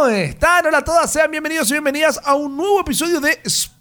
¿Cómo están? Hola a todas, sean bienvenidos y bienvenidas a un nuevo episodio de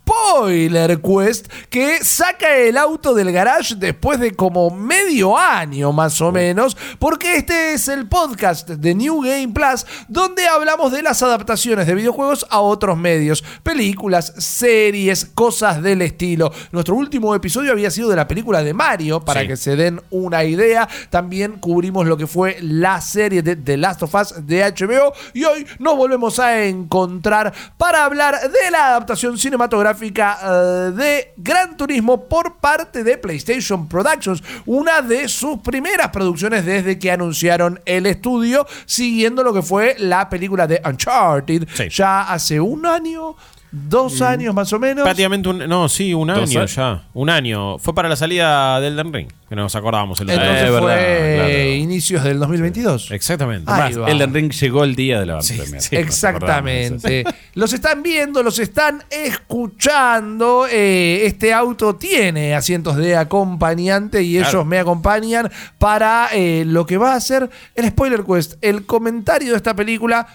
Spoiler Quest que saca el auto del garage después de como medio año más o menos, porque este es el podcast de New Game Plus donde hablamos de las adaptaciones de videojuegos a otros medios, películas, series, cosas del estilo. Nuestro último episodio había sido de la película de Mario, para Sí. que se den una idea. También cubrimos lo que fue la serie de The Last of Us de HBO y hoy nos volvemos a encontrar para hablar de la adaptación cinematográfica eh, de Gran Turismo por parte de PlayStation Productions, una de sus primeras producciones desde que anunciaron el estudio, siguiendo lo que fue la película de Uncharted Sí. ya hace un año, dos años más o menos. Prácticamente un. No, sí, un Dos año años. ya. Un año. Fue para la salida del Elden Ring, que nos acordábamos el otro Entonces día. Eh, fue verdad, claro. inicios del 2022. Exactamente. Ahí Más, va. Elden Ring llegó el día de la Sí. Exactamente. Los están viendo, los están escuchando. Eh, este auto tiene asientos de acompañante y Claro. ellos me acompañan para eh, lo que va a ser el Spoiler Quest, el comentario de esta película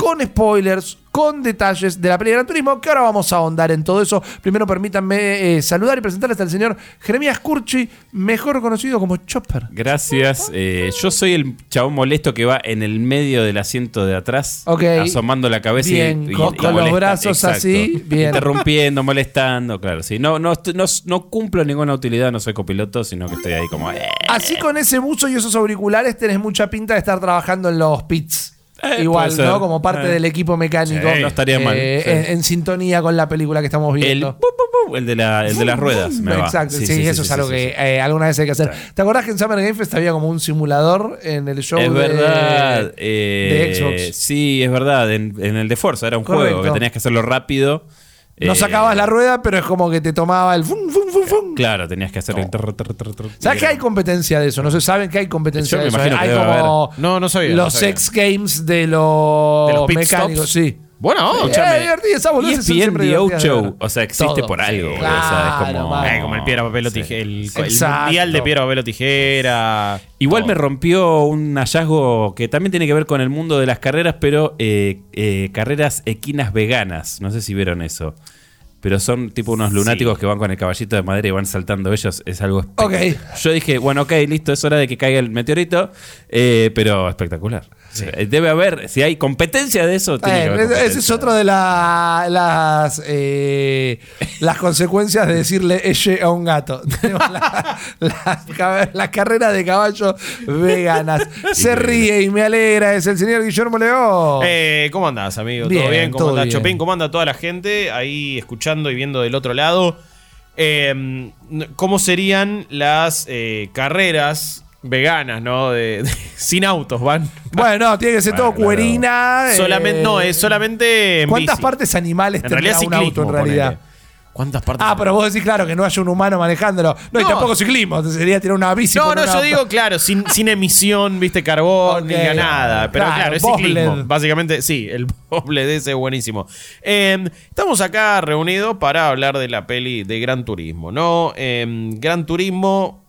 con spoilers, con detalles de la película de Gran Turismo, que ahora vamos a ahondar en todo eso. Primero permítanme eh, saludar y presentarles al señor Jeremías Curchi, mejor conocido como Chopper. Gracias. Eh, yo soy el chabón molesto que va en el medio del asiento de atrás, Ok. asomando la cabeza y- Bien, y, con- y con los brazos así, bien. Interrumpiendo, molestando, claro. Sí. No, no, no cumplo ninguna utilidad, no soy copiloto, sino que estoy ahí como. eh. Así con ese buzo y esos auriculares tenés mucha pinta de estar trabajando en los pits. Eh, Igual. ¿no? Como parte Eh. del equipo mecánico. Sí, no estaría mal, eh, sí. en, en sintonía con la película que estamos El, viendo. el de, la, el de las ruedas. Me va. Exacto, sí, eso es algo que eh, alguna vez hay que hacer. ¿Te acordás que en Summer Game Fest había como un simulador en el show Es de, verdad. de Xbox? Sí, es verdad. En, en el de Forza era un Correcto. juego que tenías que hacerlo rápido. No sacabas la rueda, pero es como que te tomaba el fum, fum. Claro, tenías que hacer el. ¿Sabes que hay competencia de eso? No se saben que hay competencia Yo de me eso. imagino que Hay debe como No, no sabía, no los sabía. sex games de los, ¿De los pit mecánicos, stops? sí. Bueno, Eh, escúchame. ESPN siempre The de ver. Show. O sea, existe Todo. por algo. Sí, boludo, o sea, claro, es como. Eh, como el piedra, papel o tijera. El, el Exacto. mundial de piedra, papel o tijera. Igual me rompió un hallazgo que también tiene que ver con el mundo de las carreras, pero eh, eh, carreras equinas veganas. No sé si vieron eso. Pero son tipo unos lunáticos que van con el caballito de madera y van saltando ellos. Es algo Ok. espectacular. Yo dije, bueno, ok, listo, es hora de que caiga el meteorito. eh, pero espectacular. Eh, Debe haber, si hay competencia de eso, tiene que Eh, haber ese- es otro de la- las eh, las consecuencias de decirle ella a un gato. La, la ca- la carrera de caballos veganas. Se ríe y me alegra. Es el señor Guillermo León. Eh, ¿Cómo andás, amigo? Bien, ¿Todo bien? ¿Cómo todo andás, bien. Chopin? ¿Cómo anda toda la gente ahí escuchando y viendo del otro lado? Eh, ¿Cómo serían las eh, carreras veganas, no? De, de- sin autos, van. bueno, tiene que ser todo Bueno, cuerina. eh, solamente, no, es solamente en ¿Cuántas bici. partes animales En tendría realidad un auto en realidad? ponele. ¿Cuántas partes? Ah, pero vos decís, claro, que no haya un humano manejándolo. No, y No. tampoco ciclismo. Sería tirar una bici. No, no, una- yo digo, claro, sin, sin emisión, viste, carbón, Ok, ni nada. Pero claro, claro, es bobsled. ciclismo. Básicamente, sí, el bobsled ese es buenísimo. Eh, estamos acá reunidos para hablar de la peli de Gran Turismo, ¿no? Eh, Gran Turismo.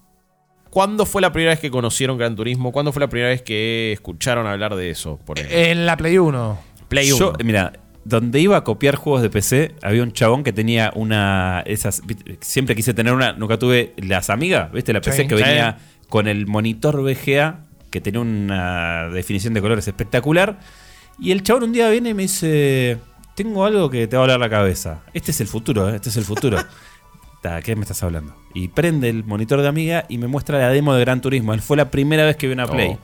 ¿Cuándo fue la primera vez que conocieron Gran Turismo? ¿Cuándo fue la primera vez que escucharon hablar de eso? Por ejemplo? En la Play 1. Play Yo, 1. mira, donde iba a copiar juegos de PC, había un chabón que tenía una. esas Siempre quise tener una. Nunca tuve las amigas, ¿viste? La PC Sí. que Sí. venía con el monitor VGA, que tenía una definición de colores espectacular. Y el chabón un día viene y me dice: Tengo algo que te va a volar la cabeza. Este es el futuro, ¿eh? Este es el futuro. ¿Qué me estás hablando? Y prende el monitor de amiga y me muestra la demo de Gran Turismo. Fue la primera vez que vi una Play Oh.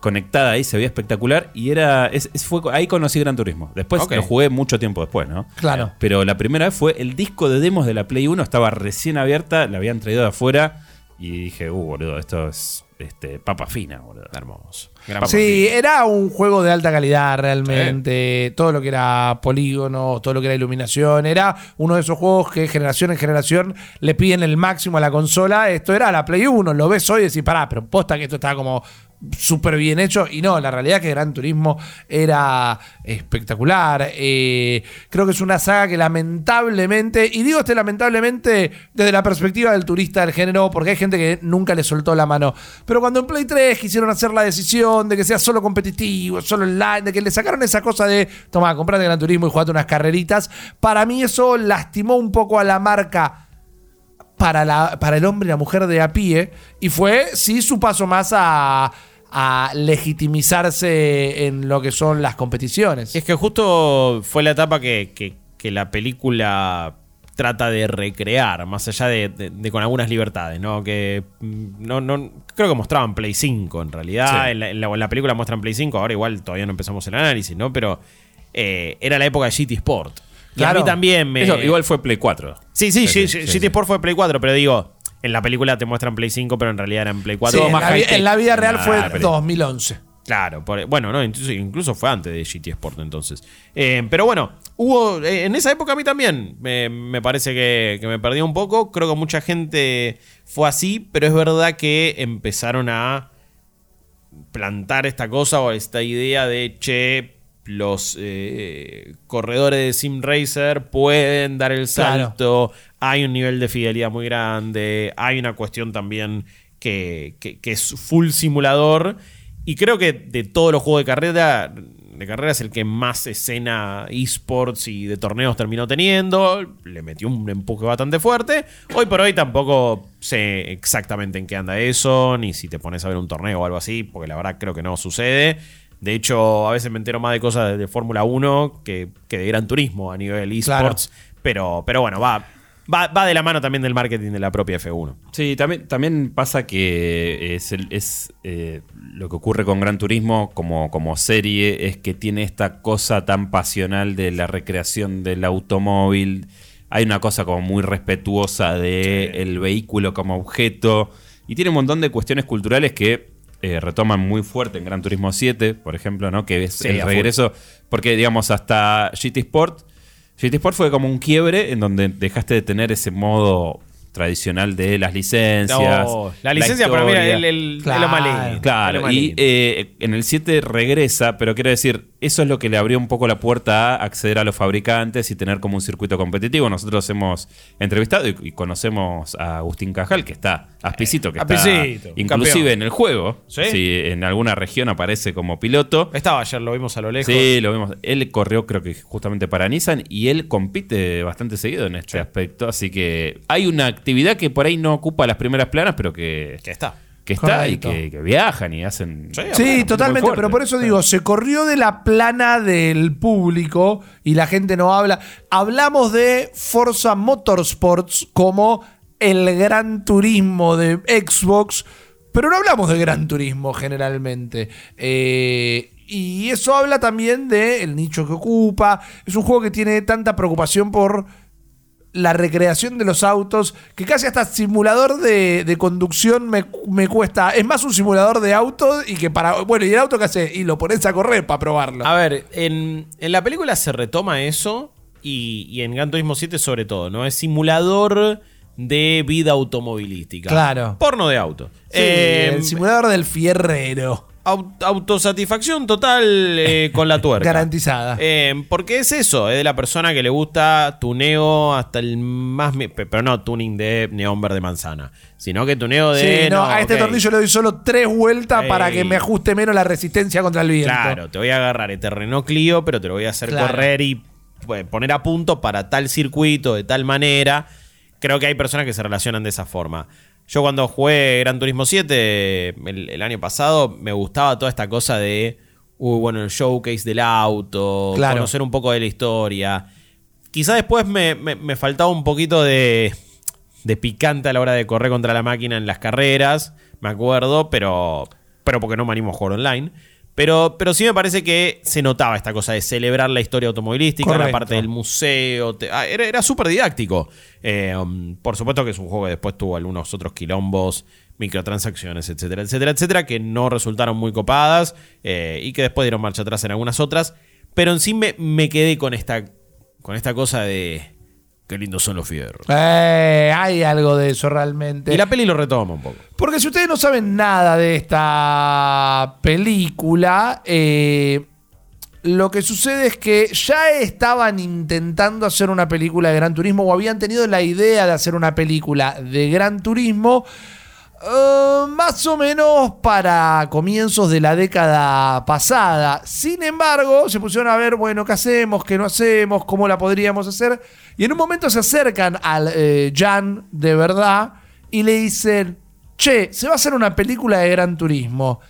Conectada ahí, se veía espectacular y era es- es- fue, ahí conocí Gran Turismo. Después lo jugué mucho tiempo después, ¿no? Claro. Pero la primera vez fue el disco de demos de la Play 1, estaba recién abierta, la habían traído de afuera y dije, uh, boludo, esto es este, papa fina, boludo. Hermoso. Gran Sí, era un juego de alta calidad realmente. Todo lo que era polígono, todo lo que era iluminación. Era uno de esos juegos que generación en generación le piden el máximo a la consola. Esto era la Play 1. Lo ves hoy y decís, pará, pero posta que esto estaba como súper bien hecho. Y no, la realidad es que Gran Turismo era espectacular. Eh, creo que es una saga que lamentablemente, y digo este lamentablemente desde la perspectiva del turista del género, porque hay gente que nunca le soltó la mano. Pero cuando en Play 3 quisieron hacer la decisión de que sea solo competitivo, solo online, de que le sacaron esa cosa de, toma, comprate Gran Turismo y jugate unas carreritas, para mí eso lastimó un poco a la marca para, la, para el hombre y la mujer de a pie. Y fue, sí, su paso más a, a legitimizarse en lo que son las competiciones. Es que justo fue la etapa que, que- que la película trata de recrear, más allá de, de- de con algunas libertades, ¿no? Que mm, no, no, creo que mostraban Play 5 en realidad. Sí. En, la, en la- en la película muestran Play 5, ahora igual todavía no empezamos el análisis, ¿no? Pero eh, era la época de GT Sport. Y a mí también me. Eso, igual fue Play 4. Sí, sí, Sí, sí, sí, GT sí. Sport fue Play 4, pero digo, en la película te muestran Play 5, pero en realidad era en Play 4. Sí, en, la, en la vida real Ah, fue pero- 2011. Claro, por- bueno, no, incluso, incluso fue antes de GT Sport entonces. Eh, pero bueno, hubo, eh, en esa época a mí también me, me parece que, que me perdí un poco. Creo que mucha gente fue así, pero es verdad que empezaron a plantar esta cosa o esta idea de, che, los eh, corredores de Sim Racer pueden dar el Claro. Hay un nivel de fidelidad muy grande, hay una cuestión también que, que- que es full simulador. Y creo que de todos los juegos de carrera, de carrera es el que más escena esports y de torneos terminó teniendo. Le metió un empuje bastante fuerte. Hoy por hoy tampoco sé exactamente en qué anda eso, ni si te pones a ver un torneo o algo así, porque la verdad creo que no sucede. De hecho, a veces me entero más de cosas de, de Fórmula 1 que, que de Gran Turismo a nivel esports. Pero, pero bueno, va, va, va de la mano también del marketing de la propia F1. Sí, también, también pasa que es, el- es eh, lo que ocurre con Gran Turismo como, como serie, es que tiene esta cosa tan pasional de la recreación del automóvil. Hay una cosa como muy respetuosa de el vehículo como objeto. Y tiene un montón de cuestiones culturales que eh, retoman muy fuerte en Gran Turismo 7, por ejemplo, ¿no? Que es Sí, el regreso. Porque, digamos, hasta GT Sport GT Sport fue como un quiebre en donde dejaste de tener ese modo tradicional de las licencias. No, la licencia para mí era el, el, Claro. El Claro, y eh, en el 7 regresa, pero quiero decir, eso es lo que le abrió un poco la puerta a acceder a los fabricantes y tener como un circuito competitivo. Nosotros hemos entrevistado y, y conocemos a Agustín Cajal, que está, Aspicito, que está Aspicito, un inclusive campeón. en el juego. ¿Sí? Si en alguna región aparece como piloto. Estaba ayer, lo vimos a lo lejos. Sí, lo vimos. Él corrió, creo que justamente para Nissan, y él compite bastante seguido en este aspecto. Así que hay una actividad que por ahí no ocupa las primeras planas, pero que, Que está. que está y que, que viajan y hacen. Sí, totalmente, fuerte. pero por eso digo, se corrió de la plana del público y la gente no habla. Hablamos de Forza Motorsports como el gran turismo de Xbox, pero no hablamos de gran turismo generalmente. Eh, y eso habla también del nicho que ocupa. Es un juego que tiene tanta preocupación por la recreación de los autos, que casi hasta simulador de, de conducción me, me cuesta. Es más un simulador de autos y que para. Bueno, ¿y el auto qué hace? Y lo pones a correr para probarlo. A ver, en, en la película se retoma eso y, y en Gran Turismo 7 sobre todo, ¿no? Es simulador de vida automovilística. Claro. Porno de auto. Sí, Eh, el simulador del fierrero. Au- autosatisfacción total eh, con la tuerca. Garantizada. Eh, porque es eso, es de la persona que le gusta tuneo hasta el más... Pero no tuning de neón verde manzana, sino que tuneo de... Sí, no, a este tornillo le doy solo tres vueltas Ey. para que me ajuste menos la resistencia contra el viento. Claro, te voy a agarrar el terreno Clio, pero te lo voy a hacer Claro. correr y poner a punto para tal circuito, de tal manera. Creo que hay personas que se relacionan de esa forma. Yo cuando jugué Gran Turismo 7 el, el año pasado, me gustaba toda esta cosa de, uy, bueno, el showcase del auto, Claro. conocer un poco de la historia. Quizá después me, me- me faltaba un poquito de, de picante a la hora de correr contra la máquina en las carreras, me acuerdo, pero, pero porque no me animo a jugar online. Pero, pero sí me parece que se notaba esta cosa de celebrar la historia automovilística, la parte del museo. te- ah, era era súper didáctico. Eh, um, por supuesto que es un juego que después tuvo algunos otros quilombos, microtransacciones, etcétera, etcétera, etcétera, que no resultaron muy copadas eh, y que después dieron marcha atrás en algunas otras. Pero en sí me, me quedé con esta, con esta cosa de qué lindos son los fierros. Eh, hay algo de eso realmente. Y la peli lo retoma un poco. Porque si ustedes no saben nada de esta película, eh, lo que sucede es que ya estaban intentando hacer una película de Gran Turismo o habían tenido la idea de hacer una película de Gran Turismo. Eh, más o menos para comienzos de la década pasada. Sin embargo, se pusieron a ver, bueno, ¿qué hacemos? ¿Qué no hacemos? ¿Cómo la podríamos hacer? Y en un momento se acercan al eh, Jan de verdad y le dicen, che, se va a hacer una película de Gran Turismo.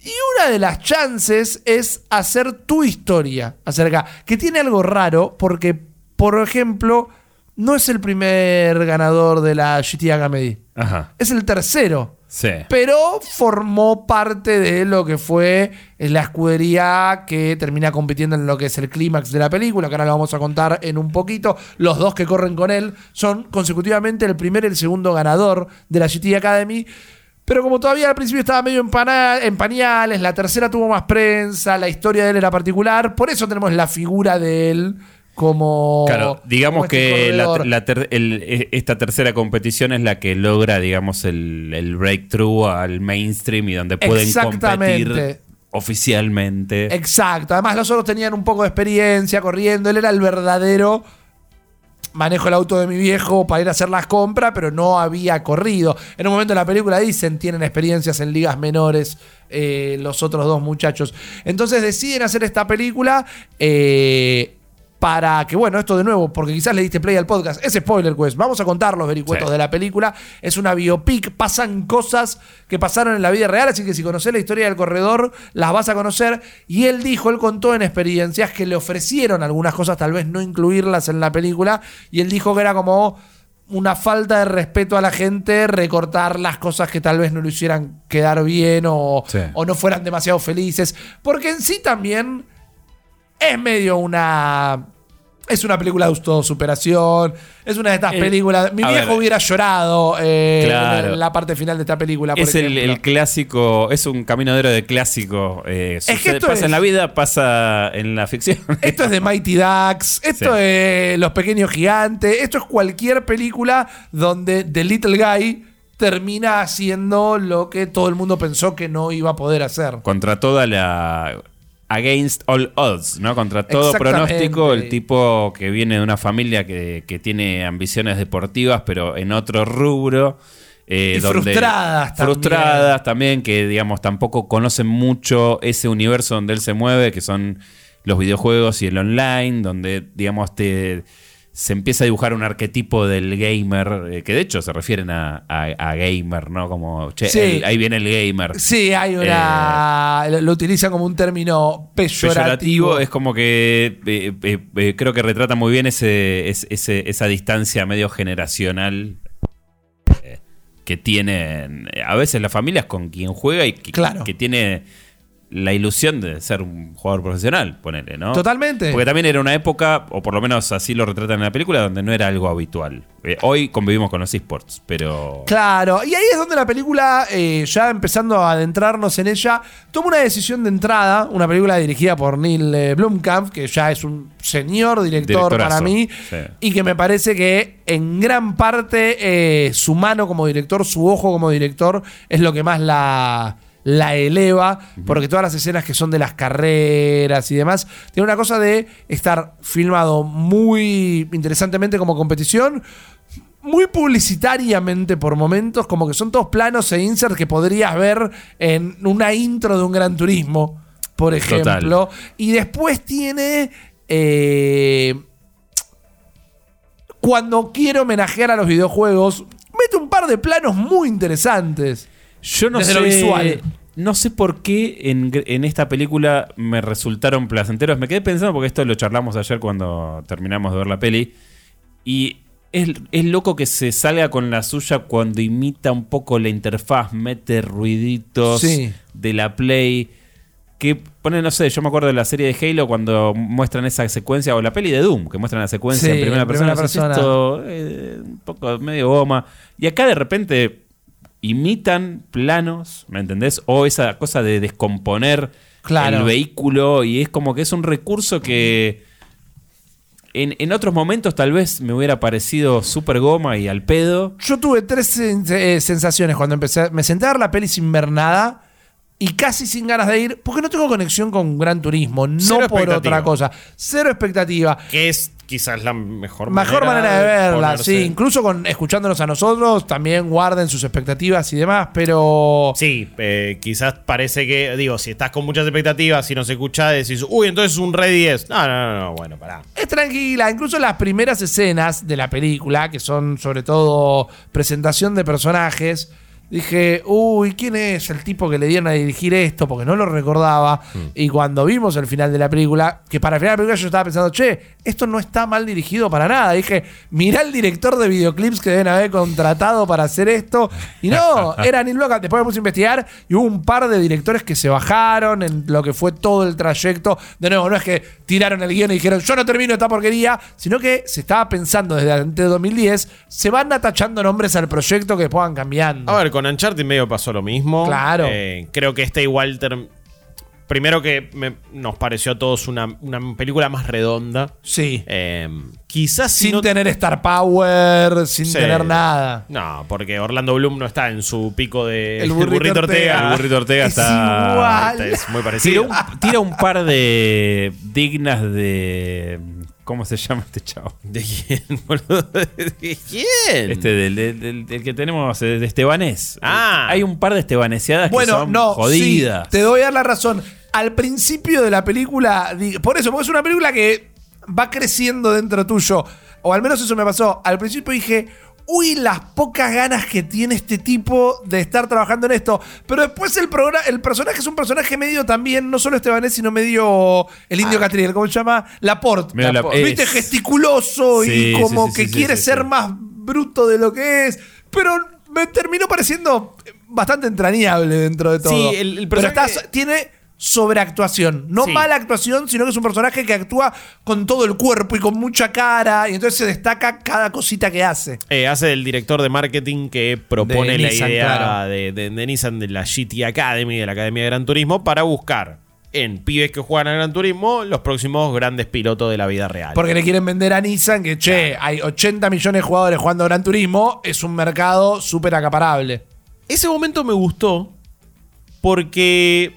Y una de las chances es hacer tu historia acerca, que tiene algo raro porque, por ejemplo, no es el primer ganador de la GT Agamedi. Ajá. Es el tercero. Sí. Pero formó parte de lo que fue la escudería que termina compitiendo en lo que es el clímax de la película, que ahora lo vamos a contar en un poquito. Los dos que corren con él son consecutivamente el primer y el segundo ganador de la GT Academy. Pero como todavía al principio estaba medio en, pana- en pañales, la tercera tuvo más prensa, la historia de él era particular, por eso tenemos la figura de él como... Claro, digamos como este que la- corredor. la ter- el- e- esta tercera competición es la que logra, digamos, el, el breakthrough al mainstream y donde pueden competir oficialmente. Exacto. Además, los otros tenían un poco de experiencia corriendo. Él era el verdadero. Manejo el auto de mi viejo para ir a hacer las compras, pero no había corrido. En un momento de la película dicen tienen experiencias en ligas menores eh, los otros dos muchachos. Entonces deciden hacer esta película eh, para que, bueno, esto de nuevo, porque quizás le diste play al podcast, es spoiler quest. Vamos a contar los vericuetos Sí. de la película. Es una biopic, pasan cosas que pasaron en la vida real, así que si conoces la historia del corredor, las vas a conocer. Y él dijo, él contó en experiencias que le ofrecieron algunas cosas, tal vez no incluirlas en la película, y él dijo que era como una falta de respeto a la gente, recortar las cosas que tal vez no lo hicieran quedar bien o, Sí. o no fueran demasiado felices. Porque en sí también es medio una. Es una película de autosuperación. Es una de estas El- películas. Mi viejo ver. hubiera llorado eh, Claro. en la parte final de esta película. Por Es el, clásico, es un camino de clásico. eh, que sucede- esto pasa es- en la vida, pasa en la ficción. Esto es de Mighty Ducks, esto Sí. es Los Pequeños Gigantes, esto es cualquier película donde The Little Guy termina haciendo lo que todo el mundo pensó que no iba a poder hacer. contra toda la. Against all odds, ¿no? Contra todo pronóstico, el tipo que viene de una familia que, que tiene ambiciones deportivas, pero en otro rubro. eh, Y donde- frustradas también. Frustradas también, que digamos tampoco conocen mucho ese universo donde él se mueve, que son los videojuegos y el online, donde digamos te se empieza a dibujar un arquetipo del gamer, eh, que de hecho se refieren a, a- a gamer, ¿no? Como, che, Sí. el- ahí viene el gamer. Sí, hay una. lo, lo utilizan como un término peyorativo. peyorativo es como que eh, eh, eh, creo que retrata muy bien ese, es- ese- esa distancia medio generacional eh, que tienen eh, a veces las familias con quien juega y que, Claro. que tiene la ilusión de ser un jugador profesional, ponele, ¿no? Totalmente. Porque también era una época, o por lo menos así lo retratan en la película, donde no era algo habitual. Eh, hoy convivimos con los esports, pero... Claro, y ahí es donde la película, eh, ya empezando a adentrarnos en ella, toma una decisión de entrada, una película dirigida por Neil eh, Blomkamp, que ya es un señor director para mí, sí. y que me parece que en gran parte eh, su mano como director, su ojo como director, es lo que más la, la eleva, porque todas las escenas que son de las carreras y demás, tiene una cosa de estar filmado muy interesantemente como competición, muy publicitariamente por momentos, como que son todos planos e inserts que podrías ver en una intro de un Gran Turismo, por ejemplo. Y después tiene... eh, cuando quiere homenajear a los videojuegos, mete un par de planos muy interesantes. Yo no Desde sé. lo visual. No sé por qué en, en esta película me resultaron placenteros. Me quedé pensando porque esto lo charlamos ayer cuando terminamos de ver la peli. Y es, es loco que se salga con la suya cuando imita un poco la interfaz, mete ruiditos Sí. de la Play. Que pone, no sé, yo me acuerdo de la serie de Halo cuando muestran esa secuencia, o la peli de Doom, que muestran la secuencia Sí, en primera en persona. primera decís, persona. esto, eh, un poco medio goma. Y acá de repente imitan planos, ¿me entendés? O esa cosa de descomponer Claro. el vehículo y es como que es un recurso que En, en otros momentos tal vez me hubiera parecido súper goma y al pedo. Yo tuve tres eh, sensaciones cuando empecé. Me senté a ver la peli sin ver nada y casi sin ganas de ir, porque no tengo conexión con Gran Turismo, no Cero por otra cosa. Cero expectativa. Que es quizás la mejor, Mejor manera de verla, ponerse- sí. Incluso con escuchándonos a nosotros, también guarden sus expectativas y demás, pero. Sí, eh, quizás parece que, digo, si estás con muchas expectativas, si no se escucha, decís, uy, entonces es un Red 10. No, no, no, no, bueno, pará. Es tranquila, incluso las primeras escenas de la película, que son sobre todo presentación de personajes, dije, uy, ¿quién es el tipo que le dieron a dirigir esto? Porque no lo recordaba. Y cuando vimos el final de la película, que para el final de la película yo estaba pensando, che, esto no está mal dirigido para nada. Dije, mirá el director de videoclips que deben haber contratado para hacer esto. Y no, era Neil Blomkamp. Después me puse a investigar y hubo un par de directores que se bajaron en lo que fue todo el trayecto. De nuevo, no es que tiraron el guion y dijeron, yo no termino esta porquería, sino que se estaba pensando desde antes de 2010, se van atachando nombres al proyecto que después van cambiando. A ver, con Uncharted medio pasó lo mismo. Claro. Eh, creo que este igual. Primero que me- nos pareció a todos una, una película más redonda. Sí. Eh, quizás si sin no- tener Star Power, sin Sí. tener nada. No, porque Orlando Bloom no está en su pico de El burrito Ortega. El burrito Ortega Es está. igual. Es muy Tira parecido. un, tira un par de dignas de. ¿Cómo se llama este chavo? ¿De quién, boludo? ¿De quién? Este del, del- del- del que tenemos, eh, de Estebanés. Ah. Hay un par de estebaneseadas que Bueno, son no, jodidas. sí, te doy a dar la razón. Al principio de la película, por eso, porque es una película que va creciendo dentro tuyo, o al menos eso me pasó. Al principio dije, uy, las pocas ganas que tiene este tipo de estar trabajando en esto. Pero después el, programa, el personaje es un personaje medio también, no solo Estebanés, sino medio el indio Catriel, ¿cómo se llama? Laporte. La- Laporte. Viste, es- gesticuloso Sí, y como sí, sí, que sí, quiere sí, ser sí. más bruto de lo que es. Pero me terminó pareciendo bastante entrañable dentro de todo. Sí, el- el Pero personaje- está- tiene sobreactuación. No Sí. mala actuación, sino que es un personaje que actúa con todo el cuerpo y con mucha cara. Y entonces se destaca cada cosita que hace. Eh, hace del director de marketing que propone De la Nissan, idea claro. de, de- de Nissan de la GT Academy, de la Academia de Gran Turismo, para buscar en pibes que juegan a Gran Turismo los próximos grandes pilotos de la vida real. Porque le quieren vender a Nissan que, che, hay 80 millones de jugadores jugando Gran Turismo. Es un mercado súper acaparable. Ese momento me gustó porque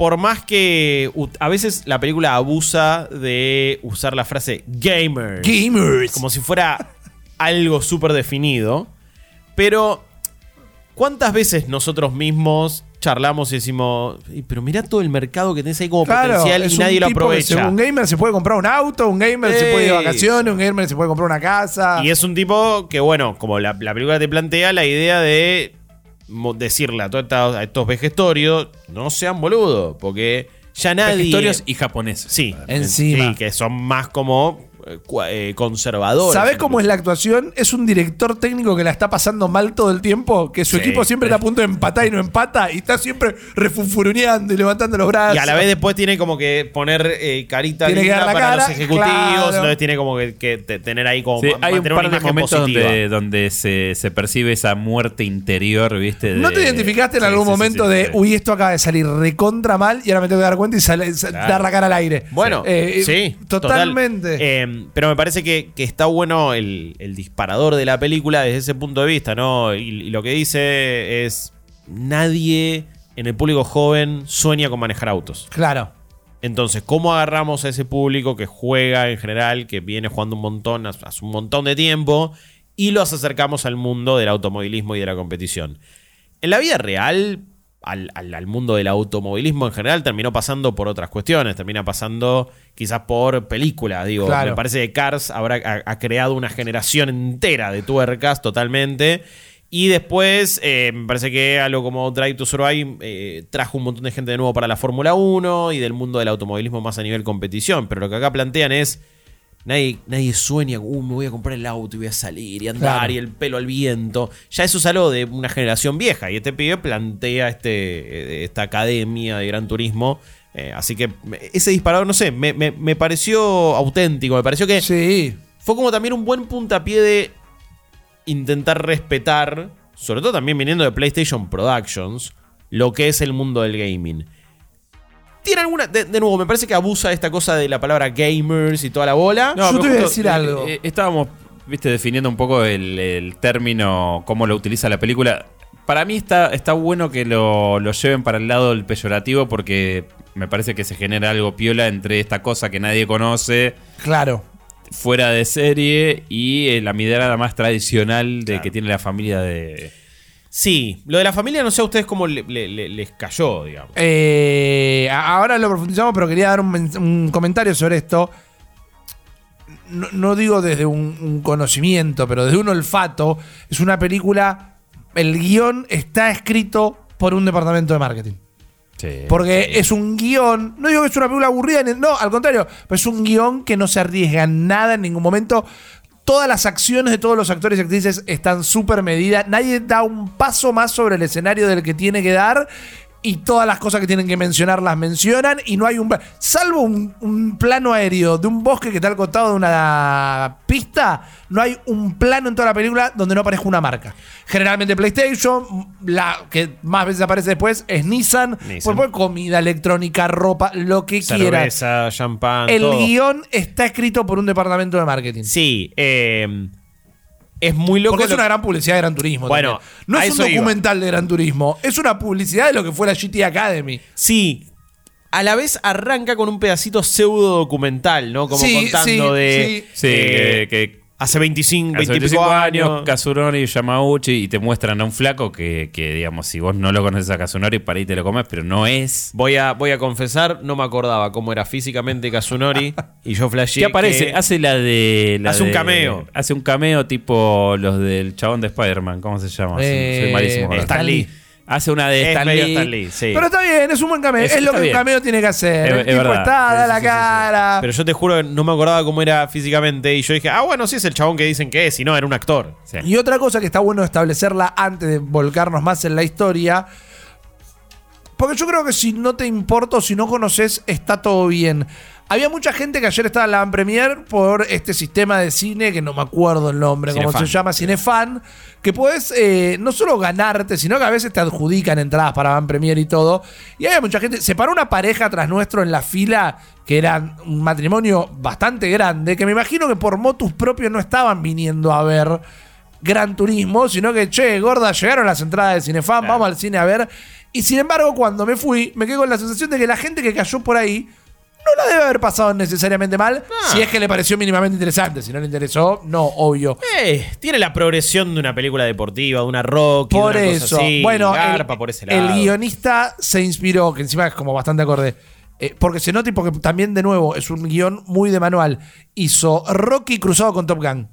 por más que a veces la película abusa de usar la frase gamers Gamers. como si fuera algo súper definido, pero ¿cuántas veces nosotros mismos charlamos y decimos, "Y, pero mira todo el mercado que tenés ahí como Claro, potencial y nadie lo que aprovecha? un gamer se puede comprar un auto, un gamer se puede ir de vacaciones, un gamer se puede comprar una casa. Y es un tipo que, bueno, como la, la película te plantea la idea de decirle a, todos estos- a estos vejestorios, no sean boludos, porque ya nadie... Historias y japoneses. Sí, Encima. sí, que son más como eh, conservadores. ¿Sabés cómo es la actuación? Es un director técnico que la está pasando mal todo el tiempo, que su Sí. equipo siempre está a punto de empatar y no empata, y está siempre refunfuruneando y levantando los brazos. Y a la vez después tiene como que poner eh, carita Tiene que dar la para cara, los ejecutivos, claro. entonces tiene como que, que te- tener ahí como Sí, hay un par una de imagen momentos positiva. donde, donde se, se percibe esa muerte interior, ¿viste? ¿No te identificaste en Sí, algún momento sí, de, sí. uy, esto acaba de salir recontra mal y ahora me tengo que dar cuenta y sale- sa- Claro. dar la cara al aire? Bueno, Eh, sí, Totalmente. total. Eh, pero me parece que, que está bueno el, el disparador de la película desde ese punto de vista, ¿no? Y, y lo que dice es: nadie en el público joven sueña con manejar autos. claro. Entonces, ¿cómo agarramos a ese público que juega en general, que viene jugando un montón, hace hace un montón de tiempo, y los acercamos al mundo del automovilismo y de la competición? En la vida real, al, al- al mundo del automovilismo en general, terminó pasando por otras cuestiones, termina pasando quizás por películas, digo, Claro. me parece que Cars habrá, ha, ha creado una generación entera de tuercas totalmente. Y después, eh, me parece que algo como Drive to Survive eh, trajo un montón de gente de nuevo para la Fórmula 1 y del mundo del automovilismo más a nivel competición. Pero lo que acá plantean es, nadie, nadie sueña, uh, me voy a comprar el auto y voy a salir y andar Claro. y el pelo al viento. Ya eso es algo de una generación vieja y este pibe plantea este, eh, esta academia de gran turismo. Eh, así que ese disparador, no sé, me, me- me pareció auténtico, me pareció que Sí. fue como también un buen puntapié de intentar respetar, sobre todo también viniendo de PlayStation Productions, lo que es el mundo del gaming. Tiene alguna. De, de nuevo, me parece que abusa de esta cosa de la palabra gamers y toda la bola. Yo te voy a decir eh, algo. eh, estábamos, viste, definiendo un poco el, el término, cómo lo utiliza la película. Para mí está, está bueno que lo, lo lleven para el lado del peyorativo porque me parece que se genera algo piola entre esta cosa que nadie conoce, Claro. fuera de serie, y eh, la mirada más tradicional de Claro. que tiene la familia de... Sí, lo de la familia no sé a ustedes cómo le- le- le- les cayó, digamos. Eh, ahora lo profundizamos, pero quería dar un, men- un comentario sobre esto. No, no digo desde un, un conocimiento, pero desde un olfato. Es una película. El guion está escrito por un departamento de marketing. Sí, Porque sí. es un guion. No digo que es una película aburrida, no, al contrario. Pero es un guion que no se arriesga en nada en ningún momento. Todas las acciones de todos los actores y actrices están súper medidas. Nadie da un paso más sobre el escenario del que tiene que dar. Y todas las cosas que tienen que mencionar las mencionan. Y no hay un. Salvo un, un plano aéreo de un bosque que está al costado de una pista. No hay un plano en toda la película donde no aparezca una marca. Generalmente PlayStation. La que más veces aparece después es Nissan. Nissan. Por comida, electrónica, ropa, lo que quieras. Cerveza, champán, El todo. guion está escrito por un departamento de marketing. Sí, eh, es muy loco. Porque es lo- una gran publicidad de Gran Turismo. Bueno, también. no es un iba. documental de Gran Turismo, es una publicidad de lo que fue la GT Academy. Sí. A la vez arranca con un pedacito pseudo documental, ¿no? Como Sí, contando sí, de. Sí, eh, que, que hace 25, hace 25 25 años. años, Kazunori Yamauchi, y te muestran a un flaco que, que, digamos, si vos no lo conoces a Kazunori, para ahí te lo comes, pero no es. Voy a, voy a confesar, no me acordaba cómo era físicamente Kazunori. y yo flasheé. ¿Qué aparece? que- Hace la de. la Hace un cameo. Hace un cameo tipo los del chabón de Spider-Man. ¿Cómo se llama? Soy- Eh, Soy malísimo. Stan Lee. Hace una de es Stan medio Lee. Stan Lee, sí. Pero está bien, es un buen cameo. Es- Es, lo que bien. un cameo tiene que hacer. Es- el es tipo verdad. está, Sí, da sí, la sí, sí, sí. cara. Pero yo te juro que no me acordaba cómo era físicamente. Y yo dije, ah, bueno, sí es el chabón que dicen que es. Y no, era un actor. Sí. Y otra cosa que está bueno establecerla antes de volcarnos más en la historia. Porque yo creo que si no te importa o si no conoces, está todo bien. Había mucha gente que ayer estaba en la Van Premier por este sistema de cine, que no me acuerdo el nombre, cómo Cinefan. se llama, Cinefan, que puedes eh, no solo ganarte, sino que a veces te adjudican entradas para Van Premier y todo. Y había mucha gente, se paró una pareja tras nuestro en la fila, que era un matrimonio bastante grande, que me imagino que por motus propios no estaban viniendo a ver Gran Turismo, sino que, che, gorda, llegaron las entradas de Cinefan, Claro. vamos al cine a ver. Y sin embargo, cuando me fui, me quedé con la sensación de que la gente que cayó por ahí no la debe haber pasado necesariamente mal, Ah. si es que le pareció mínimamente interesante. Si no le interesó, no, obvio. Eh, tiene la progresión de una película deportiva, de una rock. Por de una eso, Cosa así, bueno, garpa el, por ese el lado. guionista se inspiró, que encima es como bastante acorde. eh, porque se nota y porque también, de nuevo, es un guion muy de manual. Hizo Rocky cruzado con Top Gun.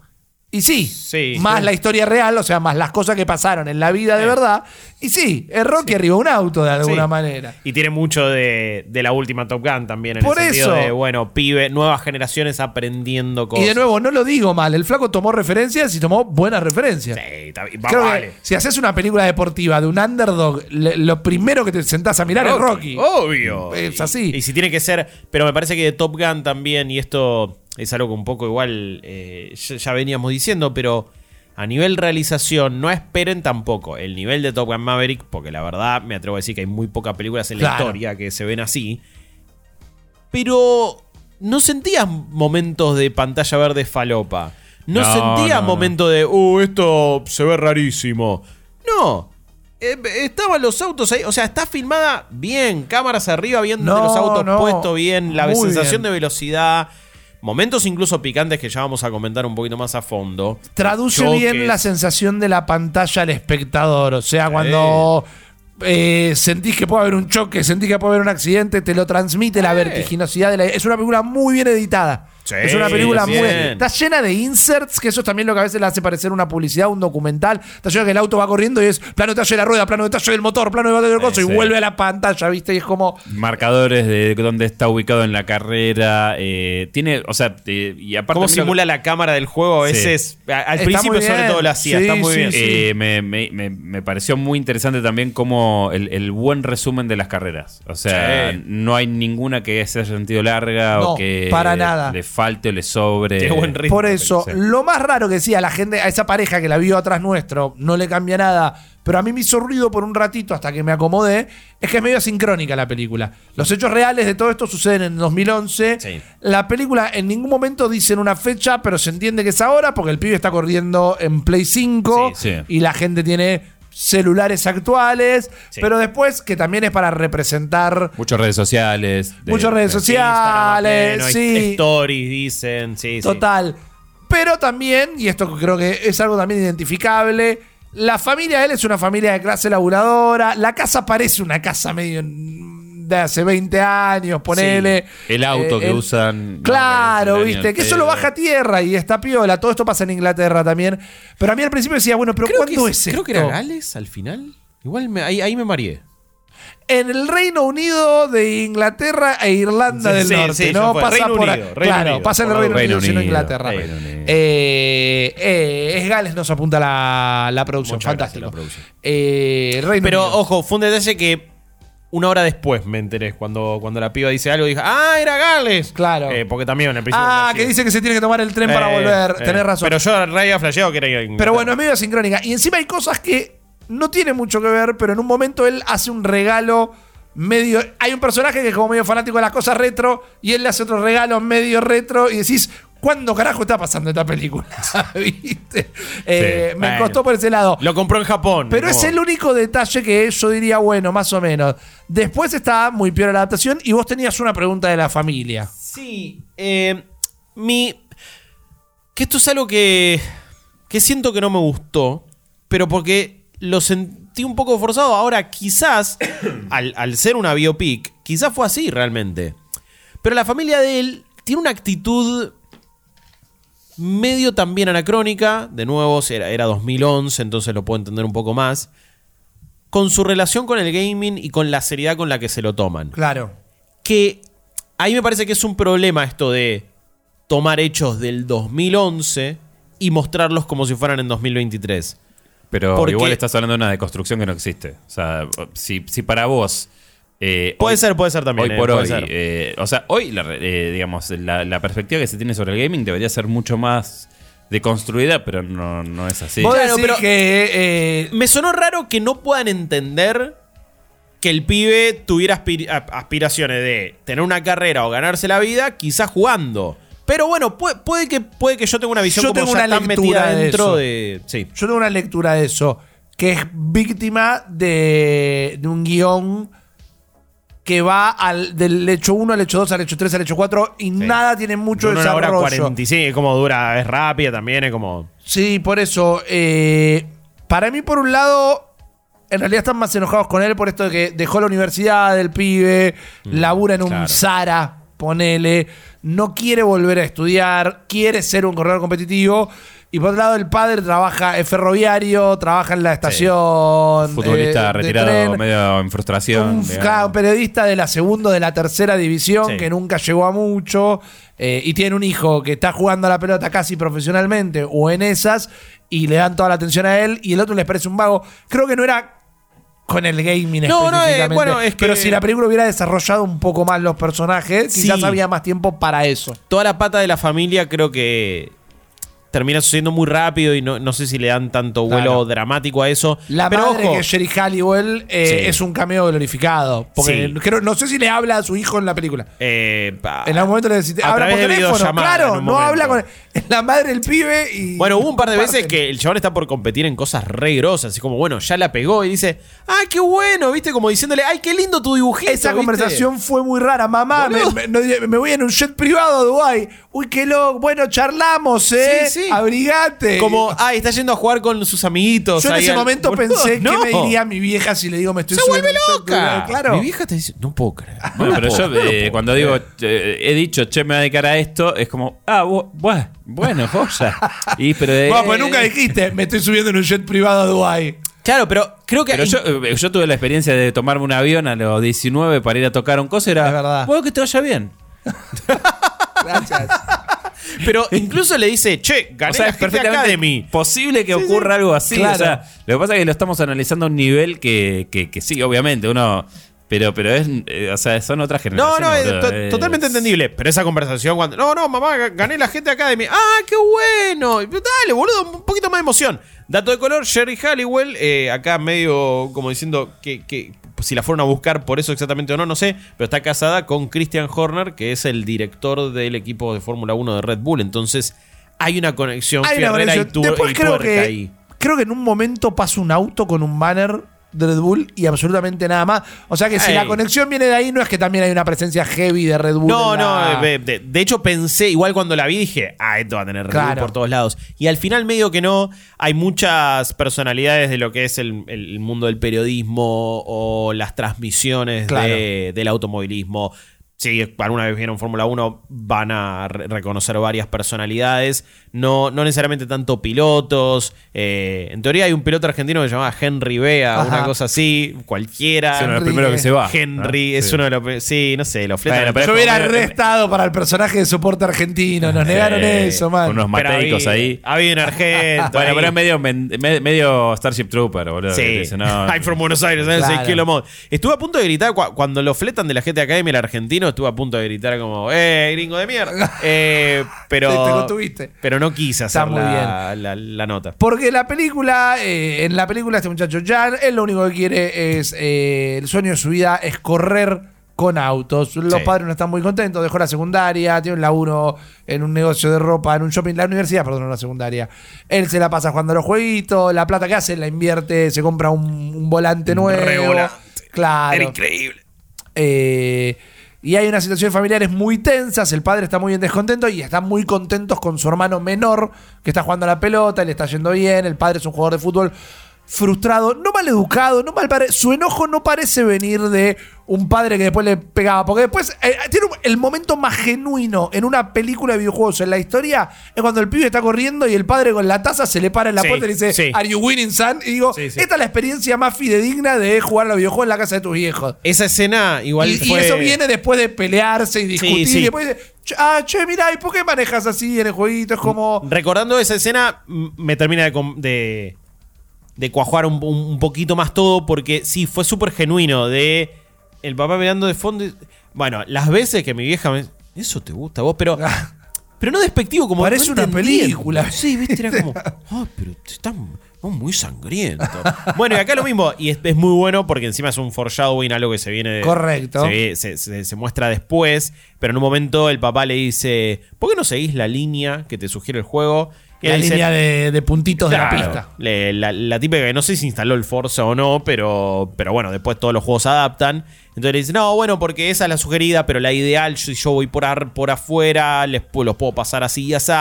Y sí, Sí. más Sí. la historia real, o sea, más las cosas que pasaron en la vida de verdad. Y sí, es Rocky arriba de un auto de alguna Sí. manera. Y tiene mucho de, de la última Top Gun también. En Por el sentido eso. de, bueno, pibe, nuevas generaciones aprendiendo cosas. Y de nuevo, no lo digo mal, el flaco tomó referencias y tomó buenas referencias. Sí, va- Creo que vale. si haces una película deportiva de un underdog, le- lo primero que te sentás a mirar es Rocky. Obvio. Es Y- así. Y, si tiene que ser. Pero me parece que de Top Gun también, y esto es algo que un poco igual eh, ya, ya veníamos diciendo, pero a nivel realización, no esperen tampoco el nivel de Top Gun Maverick, porque la verdad me atrevo a decir que hay muy pocas películas en la historia que se ven así. Pero no sentías momentos de pantalla verde falopa. No, No, sentías no, no. momentos de, uh, esto se ve rarísimo. No. Eh, estaban los autos ahí, o sea, está filmada bien, cámaras arriba, viendo No, los autos no. puestos bien, la sensación bien. de velocidad, momentos incluso picantes que ya vamos a comentar un poquito más a fondo. Traduce Choques. bien la sensación de la pantalla al espectador. O sea, cuando eh, sentís que puede haber un choque, sentís que puede haber un accidente, te lo transmite la Eh. vertiginosidad de la. Es una película muy bien editada. Sí, es una película muy. Está llena de inserts, que eso es también lo que a veces le hace parecer una publicidad, un documental. Está lleno de que el auto va corriendo y es plano detalle de la rueda, plano detalle del motor, plano detalle del coso, Sí, y sí. vuelve a la pantalla, ¿viste? Y es como. Marcadores de dónde está ubicado en la carrera. eh, tiene, o sea, eh, y aparte. Cómo lo simula la cámara del juego, a Sí. veces, a- al Está principio sobre todo lo hacía, Sí, está muy sí, bien. sí. Eh, me, me- me- me pareció muy interesante también como el, el buen resumen de las carreras. O sea, Sí. no hay ninguna que se haya sentido larga No, o que para nada. le falte o le sobre. Tiene buen ritmo. Por eso, lo más raro que decía la gente, a esa pareja que la vio atrás nuestro, no le cambia nada, pero a mí me hizo ruido por un ratito hasta que me acomodé, es que es medio sincrónica la película. Los hechos reales de todo esto suceden en 2011. Sí. La película en ningún momento dicen una fecha, pero se entiende que es ahora porque el pibe está corriendo en Play 5 Sí, sí. y la gente tiene celulares actuales, Sí. pero después que también es para representar Muchas redes sociales. de- Muchas redes de- sociales. Sí. Stories dicen, sí, sí. Total. Pero también, y esto creo que es algo también identificable, la familia de él es una familia de clase laburadora. La casa parece una casa medio de hace 20 años, ponele. Sí, el auto que el- usan, Claro, viste, que eso lo baja a tierra y está piola. Todo esto pasa en Inglaterra también. Pero a mí al principio decía, bueno, pero Creo que, ¿cuándo es- es, creo que era Gales al final. Igual me- ahí, ahí me mareé. En el Reino Unido de Inglaterra e Irlanda Sí, del sí, Norte, sí, ¿no? pasa Reino por Unido. Reino claro, Unido. pasa en el Reino, Reino Unido, sino Inglaterra. Eh, eh, es Gales, nos apunta la, la producción. Muchas Fantástico. la producción. Eh, Reino Pero Unido. ojo, fue un detalle que una hora después me enteré. Cuando, cuando la piba dice algo, dije, ¡ah, era Gales! Claro. Eh, porque también en el principio. Ah, que dice que se tiene que tomar el tren para Eh, volver. eh, Tenés razón. Pero yo había flasheado que era. Pero bueno, es medio sincrónica. Y encima hay cosas que no tienen mucho que ver, pero en un momento él hace un regalo medio. Hay un personaje que es como medio fanático de las cosas retro y él le hace otro regalo medio retro y decís. ¿Cuándo carajo está pasando esta película? ¿Viste? Eh, me bueno. costó por ese lado. Lo compró en Japón. Pero es el único detalle que yo diría, bueno, más o menos. Después está muy peor la adaptación y vos tenías una pregunta de la familia. Sí. eh, mi. Que esto es algo que. Que siento que no me gustó. Pero porque lo sentí un poco forzado. Ahora, quizás. al, al ser una biopic. Quizás fue así realmente. Pero la familia de él tiene una actitud. Medio también anacrónica. De nuevo, era, era 2011, entonces lo puedo entender un poco más. Con su relación con el gaming y con la seriedad con la que se lo toman Claro. que ahí me parece que es un problema esto de tomar hechos del 2011 y mostrarlos como si fueran en 2023. Pero Porque- igual estás hablando de una deconstrucción que no existe. O sea, si, si para vos. Eh, Puede hoy- ser, puede ser también. Hoy eh, por puede hoy. ser. eh, o sea, hoy, la, eh, digamos, la, la perspectiva que se tiene sobre el gaming debería ser mucho más deconstruida, pero no, no es así. Claro, pero- que. eh, Me sonó raro que no puedan entender que el pibe tuviera aspir- aspiraciones de tener una carrera o ganarse la vida, quizás jugando. Pero bueno, puede, puede que, puede que yo tenga una visión Yo como tengo ya una tan lectura metida de dentro eso. de. Sí. Yo tengo una lectura de eso, que es víctima de, de un guion que va al, del hecho 1 al hecho 2, al hecho 3, al hecho 4 y nada tiene mucho Dura una hora desarrollo. 45, es como dura, es rápida también, es como. Sí, por eso. eh, para mí, por un lado, en realidad están más enojados con él por esto de que dejó la universidad del pibe, labura en un claro. Zara, ponele, no quiere volver a estudiar, quiere ser un corredor competitivo. Y por otro lado, el padre trabaja, es ferroviario, trabaja en la estación. Futbolista eh, retirado, tren. medio en frustración. Un, claro, periodista de la segunda o de la tercera división Sí. que nunca llegó a mucho eh, y tiene un hijo que está jugando a la pelota casi profesionalmente o en esas y le dan toda la atención a él y el otro les parece un vago. Creo que no era con el gaming No, no, eh, bueno, es que- pero si la película hubiera desarrollado un poco más los personajes, quizás Sí. había más tiempo para eso. toda la pata de la familia creo que termina sucediendo muy rápido y no, no sé si le dan tanto vuelo Claro. dramático a eso. La Pero madre ojo, que es Sherry Halliwell eh, Sí. es un cameo glorificado. Porque Sí. creo- no sé si le habla a su hijo en la película. eh, En algún momento le decís, habla por teléfono. Claro, no habla con la madre del pibe y. Bueno, hubo un par de veces que el chabón está por competir en cosas re grosas, así como, bueno, ya la pegó y dice, ¡ay, qué bueno! ¿Viste? Como diciéndole, ¡ay, qué lindo tu dibujito! Esa ¿viste? conversación fue muy rara. Mamá, me, voy en un jet privado a Dubái. Uy, qué loco. Bueno, charlamos, ¿eh? Sí, sí. Abrigate. Como, ¡ay, está yendo a jugar con sus amiguitos! Yo en ahí ese al- momento Boludo, pensé no. que me diría mi vieja si le digo me estoy ¡Se subiendo vuelve un jet privado. loca! Claro. Mi vieja te dice, no puedo creer. Bueno, pero yo No eh, puedo cuando creer. digo, eh, he dicho, che, me voy a dedicar a esto, es como, ah, bu- buah, bueno, joya. Y, pero, eh, Bueno, pues nunca dijiste, me estoy subiendo en un jet privado a Dubái. Claro, pero creo que... Pero yo, eh, yo tuve la experiencia de tomarme un avión a los 19 para ir a tocar un coso. Era, Es verdad. bueno, que te vaya bien. Gracias. Pero incluso le dice, che, gané O sea, la es perfectamente Academy. posible que ocurra algo así. Claro. O sea, lo que pasa es que lo estamos analizando a un nivel que, que, que sí, obviamente, uno Pero, pero es, eh, o sea, son otras No, generaciones. no, es boludo, to- es- totalmente entendible. Pero esa conversación cuando. No, no, mamá, ga- gané la gente Academy. ¡Ah, qué bueno! Dale, boludo, un poquito más de emoción. Dato de color: Sherry Halliwell, eh, acá medio como diciendo que, que si la fueron a buscar por eso exactamente o no, no sé. Pero está casada con Christian Horner, que es el director del equipo de Fórmula 1 de Red Bull. Entonces, hay una conexión Hay una y, conexión. tu- Después y creo que, ahí. creo que en un momento pasa un auto con un banner de Red Bull y absolutamente nada más. O sea que si Ey. la conexión viene de ahí, no es que también hay una presencia heavy de Red Bull. No, en la- no, de, de- de hecho pensé, igual cuando la vi dije, ah, esto va a tener Red Bull por todos lados. Y al final medio que no, hay muchas personalidades de lo que es el, el mundo del periodismo o las transmisiones Claro. de- del automovilismo. Si alguna vez vieron Fórmula 1, van a re- reconocer varias personalidades. No, no necesariamente tanto pilotos. Eh, en teoría hay un piloto argentino que se llama Henry Bea, Ajá. una cosa así, cualquiera. Es uno de los primeros que se va. Henry ¿no? es Sí. uno de los. Sí, no sé, lo fletan. Bueno, pero Yo hubiera como medio- restado para el personaje de soporte argentino. Nos negaron Eh, eso, man. Unos mateicos había- ahí. Había un argento. Bueno, ahí. pero es medio, me- medio Starship Trooper, boludo. Sí, dice, no, I'm from Buenos Aires, ¿sabes? Claro. Estuve a punto de gritar cua- cuando lo fletan de la gente Academy, el argentino, estuve a punto de gritar como, ¡eh, gringo de mierda! Eh, pero, Te pero no quise hacer Está muy la, la- la nota. Porque la película, eh, en la película este muchacho Jan, él lo único que quiere es, eh, el sueño de su vida es correr con autos. Los Sí. padres no están muy contentos, dejó la secundaria, tiene un laburo en un negocio de ropa, en un shopping, la universidad, perdón, no la secundaria. Él se la pasa jugando a los jueguitos, la plata que hace la invierte, se compra un, un volante Un nuevo. revolante. Claro. Era increíble. Eh, y hay unas situaciones familiares muy tensas. El padre está muy bien descontento y están muy contentos con su hermano menor que está jugando a la pelota, le está yendo bien. El padre es un jugador de fútbol frustrado, no mal educado, no mal Su enojo no parece venir de un padre que después le pegaba. Porque después eh, tiene un- el momento más genuino en una película de videojuegos en la historia es cuando el pibe está corriendo y el padre con la taza se le para en la Sí, puerta y le dice, sí. ¿Are you winning, son? Y digo, Sí, esta es la experiencia más fidedigna de jugar a los videojuegos en la casa de tus viejos. Esa escena igual Y, eso viene después de pelearse y discutir. Y después dice, "Ch- ah, che, mira, ¿y por qué manejas así en el jueguito? Es como. Recordando esa escena, me termina de, de cuajar un, un- poquito más todo, porque sí, fue súper genuino. De el papá mirando de fondo. y- bueno, las veces que mi vieja me. Eso te gusta a vos, pero. Pero no despectivo, como. Parece no una película. Sí, viste, era como. Ah, pero están. muy sangriento. bueno, y acá lo mismo. Y es, es muy bueno porque encima es un foreshadowing, algo que se viene. Correcto. Se, ve- se- se- se muestra después. Pero en un momento el papá le dice: ¿Por qué no seguís la línea que te sugiere el juego? La línea de, de puntitos de la pista. le- la, la típica que no sé si instaló el Forza o no, pero, pero bueno, después todos los juegos se adaptan. Entonces le dice, no, bueno, porque esa es la sugerida, pero la ideal, si yo voy por, ar- por afuera, les, los puedo pasar así y así.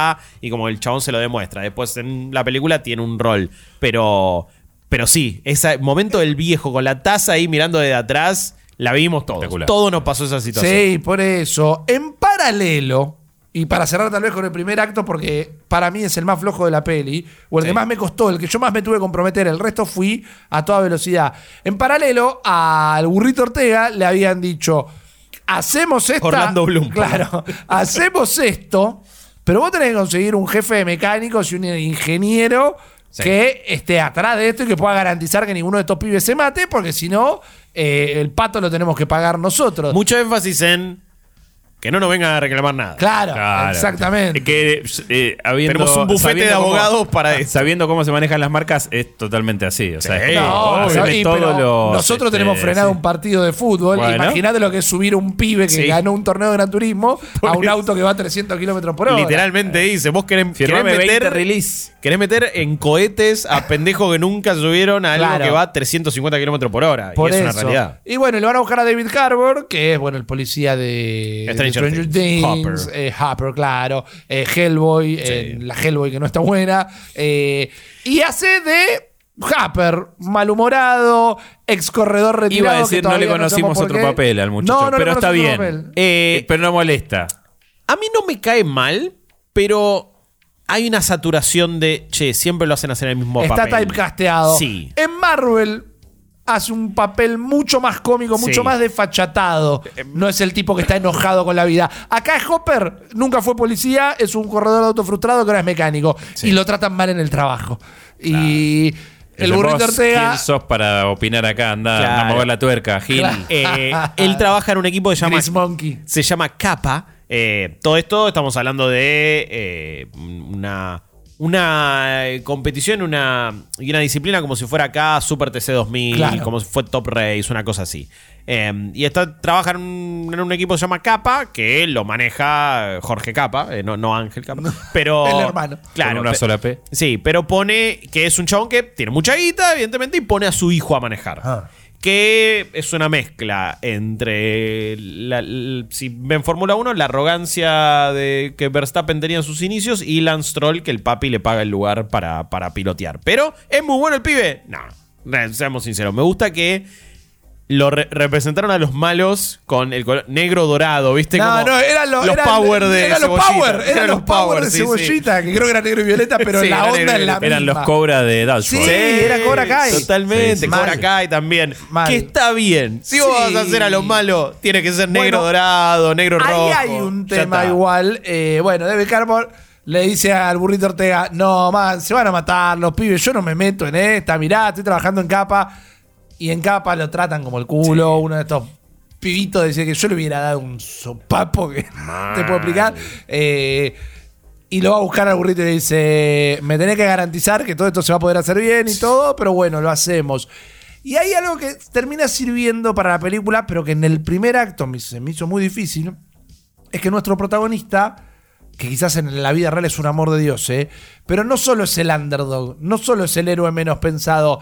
Y como el chabón se lo demuestra. Después en la película tiene un rol. Pero, pero sí, ese momento del viejo con la taza ahí mirando desde atrás, la vimos todos. Todo nos pasó esa situación. Sí, por eso. En paralelo, y para cerrar tal vez con el primer acto, porque para mí es el más flojo de la peli, o el Sí. que más me costó, el que yo más me tuve que comprometer, el resto fui a toda velocidad. En paralelo, al burrito Ortega le habían dicho, hacemos esta... Orlando Bloom. Claro, hacemos esto, pero vos tenés que conseguir un jefe de mecánicos y un ingeniero Sí. que esté atrás de esto y que pueda garantizar que ninguno de estos pibes se mate, porque si no, eh, el pato lo tenemos que pagar nosotros. Mucho énfasis en que no nos vengan a reclamar nada. Claro, Claro. exactamente. Es que eh, habiendo, Tenemos un bufete sabiendo de cómo- abogados para eso. Sabiendo cómo se manejan las marcas, es totalmente así. O sea, Sí. es como No, hacerle sí, todos pero los, nosotros este, tenemos frenado sí. un partido de fútbol. Bueno. Imagínate lo que es subir un pibe que Sí. ganó un torneo de Gran Turismo a un eso. auto que va a 300 kilómetros por hora. Literalmente dice, vos querés, querés Firmame 20 meter, release. querés meter en cohetes a pendejos que nunca subieron a algo Claro. que va a 350 kilómetros por hora. Por y es eso. una realidad. Y bueno, le van a buscar a David Harbour, que es bueno el policía de de Stranger Stranger, Things. Hopper. eh, Hopper, claro. eh, Hellboy, eh, la Hellboy que no está buena. eh, y hace de Hopper, malhumorado, ex corredor retirado. Iba a que decir, no le conocimos otro papel al muchacho, No, no pero está bien. Eh, pero no molesta. a mí no me cae mal, pero hay una saturación de, che, siempre lo hacen hacer el mismo Está papel. typecasteado. Sí. En Marvel hace un papel mucho más cómico, mucho Sí. más desfachatado. No es el tipo que está enojado con la vida. Acá es Hopper, nunca fue policía, es un corredor de auto frustrado que ahora es mecánico. Y lo tratan mal en el trabajo. Y El burrito "Vos, Ortega. ¿Quién sos para opinar acá? Anda, a mover la tuerca, Gil. Claro. Eh, él trabaja en un equipo que se llama Chris Monkey. se llama Kappa. Eh, todo esto estamos hablando de eh, una, una eh, competición una, y una disciplina como si fuera acá Super TC 2000, Claro. como si fue Top Race, una cosa así. Eh, y está, trabaja en un, en un equipo que se llama Kappa, que lo maneja Jorge Kappa, eh, no, no Ángel Kappa. Pero, el hermano. Claro, Con una pe- sola P. Sí, pero pone que es un chabón que tiene mucha guita, evidentemente, y pone a su hijo a manejar. Ah. Que es una mezcla entre, la- si ven Fórmula 1, la arrogancia de que Verstappen tenía en sus inicios y Lance Stroll, que el papi le paga el lugar para, para pilotear. Pero, ¿es muy bueno el pibe? No, re- seamos sinceros. Me gusta que lo re- representaron a los malos con el color negro dorado, ¿viste? No, Como no, eran los, los eran- power de eran los power, eran los power de sí, sí. cebollita, que creo que era negro y violeta, pero Sí, la onda negro y es la. Eran los. Cobra de Dashboard. Sí, era Cobra Kai. Totalmente. Cobra. Kai también. Mal. Que está bien. Si vos vas a hacer a los malos, tiene que ser negro Bueno, dorado, negro rojo. Ahí hay un tema igual. eh, bueno, David Carmore le dice al burrito Ortega: No, man, se van a matar los pibes. Yo no me meto en esta. Mirá, estoy trabajando en capa. Y en capa lo tratan como el culo. Uno de estos pibitos decía que yo le hubiera dado un sopapo que no te puedo explicar. Eh, y lo va a buscar al burrito y le dice: Me tenés que garantizar que todo esto se va a poder hacer bien y todo, pero bueno, lo hacemos. Y hay algo que termina sirviendo para la película, pero que en el primer acto me- se me hizo muy difícil. Es que nuestro protagonista, que quizás en la vida real es un amor de Dios, ¿eh? pero no solo es el underdog, no solo es el héroe menos pensado.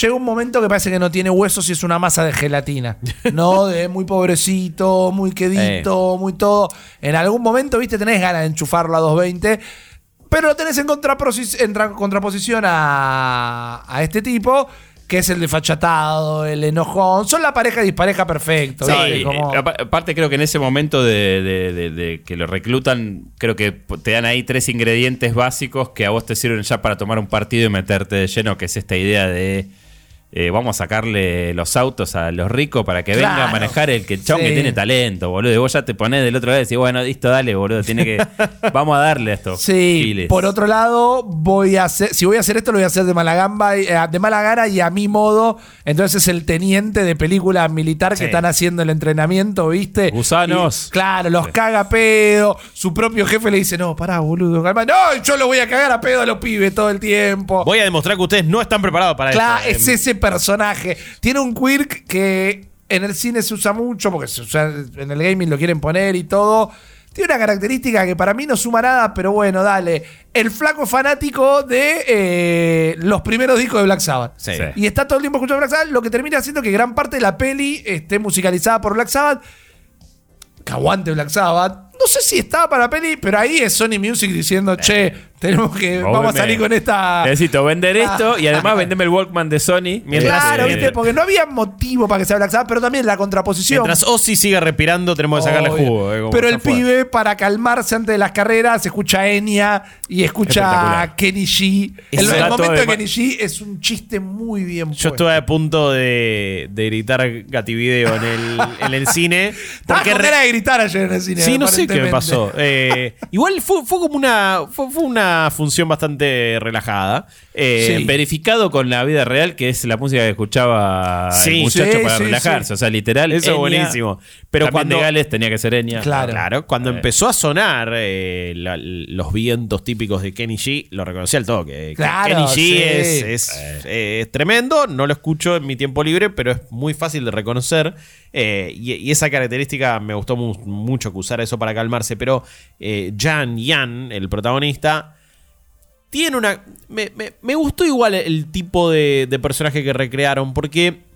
Llega un momento que parece que no tiene huesos y es una masa de gelatina. ¿No? De muy pobrecito, muy quedito, muy todo. En algún momento, viste, tenés ganas de enchufarlo a 220. Pero lo tenés en, contraposi- en tra- contraposición a, a este tipo, que es el desfachatado, el enojón. Son la pareja y dispareja perfecto. Sí. Como- eh, apa- aparte creo que en ese momento de, de- de- de que lo reclutan, creo que te dan ahí tres ingredientes básicos que a vos te sirven ya para tomar un partido y meterte de lleno, que es esta idea de eh, vamos a sacarle los autos a los ricos para que venga a Claro. manejar el que el chabón Sí. que tiene talento, boludo. Y vos ya te ponés del otro lado y decís, bueno, listo, dale, boludo, tiene que, vamos a darle esto. Sí, por otro lado, voy a hacer, si voy a hacer esto, lo voy a hacer de mala gamba, eh, de mala gana y a mi modo. Entonces es el teniente de película militar Sí. que están haciendo el entrenamiento, ¿viste? Gusanos. Y, claro, los caga a pedo. Su propio jefe le dice, no, pará, boludo, calma. No, yo lo voy a cagar a pedo a los pibes todo el tiempo. Voy a demostrar que ustedes no están preparados para Claro, esto. es ese personaje. Tiene un quirk que en el cine se usa mucho, porque se usa- en el gaming lo quieren poner y todo. Tiene una característica que para mí no suma nada, pero bueno, dale. El flaco fanático de eh, los primeros discos de Black Sabbath. Sí. Sí. Y está todo el tiempo escuchando Black Sabbath, lo que termina haciendo que gran parte de la peli esté musicalizada por Black Sabbath. Que aguante Black Sabbath. No sé si estaba para la peli, pero ahí es Sony Music diciendo, che, tenemos que, vamos a salir con esta... Necesito vender esto y además vendeme el Walkman de Sony. Mientras- Claro, eh, ¿viste? Porque no había motivo para que sea Black Sabbath, pero también la contraposición. Mientras Ozzy siga respirando, tenemos que sacarle Obvio. jugo. eh, como Pero el pibe, para calmarse antes de las carreras, escucha Enya y escucha Espectacular. Kenny G. El, Ese el dato momento de de ma- Kenny G es un chiste muy bien Yo puesto. estuve a punto de, de gritar gativideo en el, en el cine. Estaba Porque con re- ganas de gritar ayer en el cine. Sí, no sé qué me pasó. Eh, igual fue, fue como una. Fue, fue una función bastante relajada. Eh, Sí. Verificado con la vida real, que es la música que escuchaba Sí, el muchacho sí, para relajarse. O sea, literal. Eso es buenísimo. Pero también cuando- de Gales tenía que ser Enya. Claro. Cuando Eh. empezó a sonar eh, la- los vientos típicos de Kenny G, lo reconocí al toque. Claro, Kenny G es, es, es tremendo, no lo escucho en mi tiempo libre, pero es muy fácil de reconocer. y, y esa característica me gustó mu- mucho que usara eso para calmarse. Pero eh, Jan Yan, el protagonista, tiene una. Me, me- gustó igual el tipo de, de personaje que recrearon, porque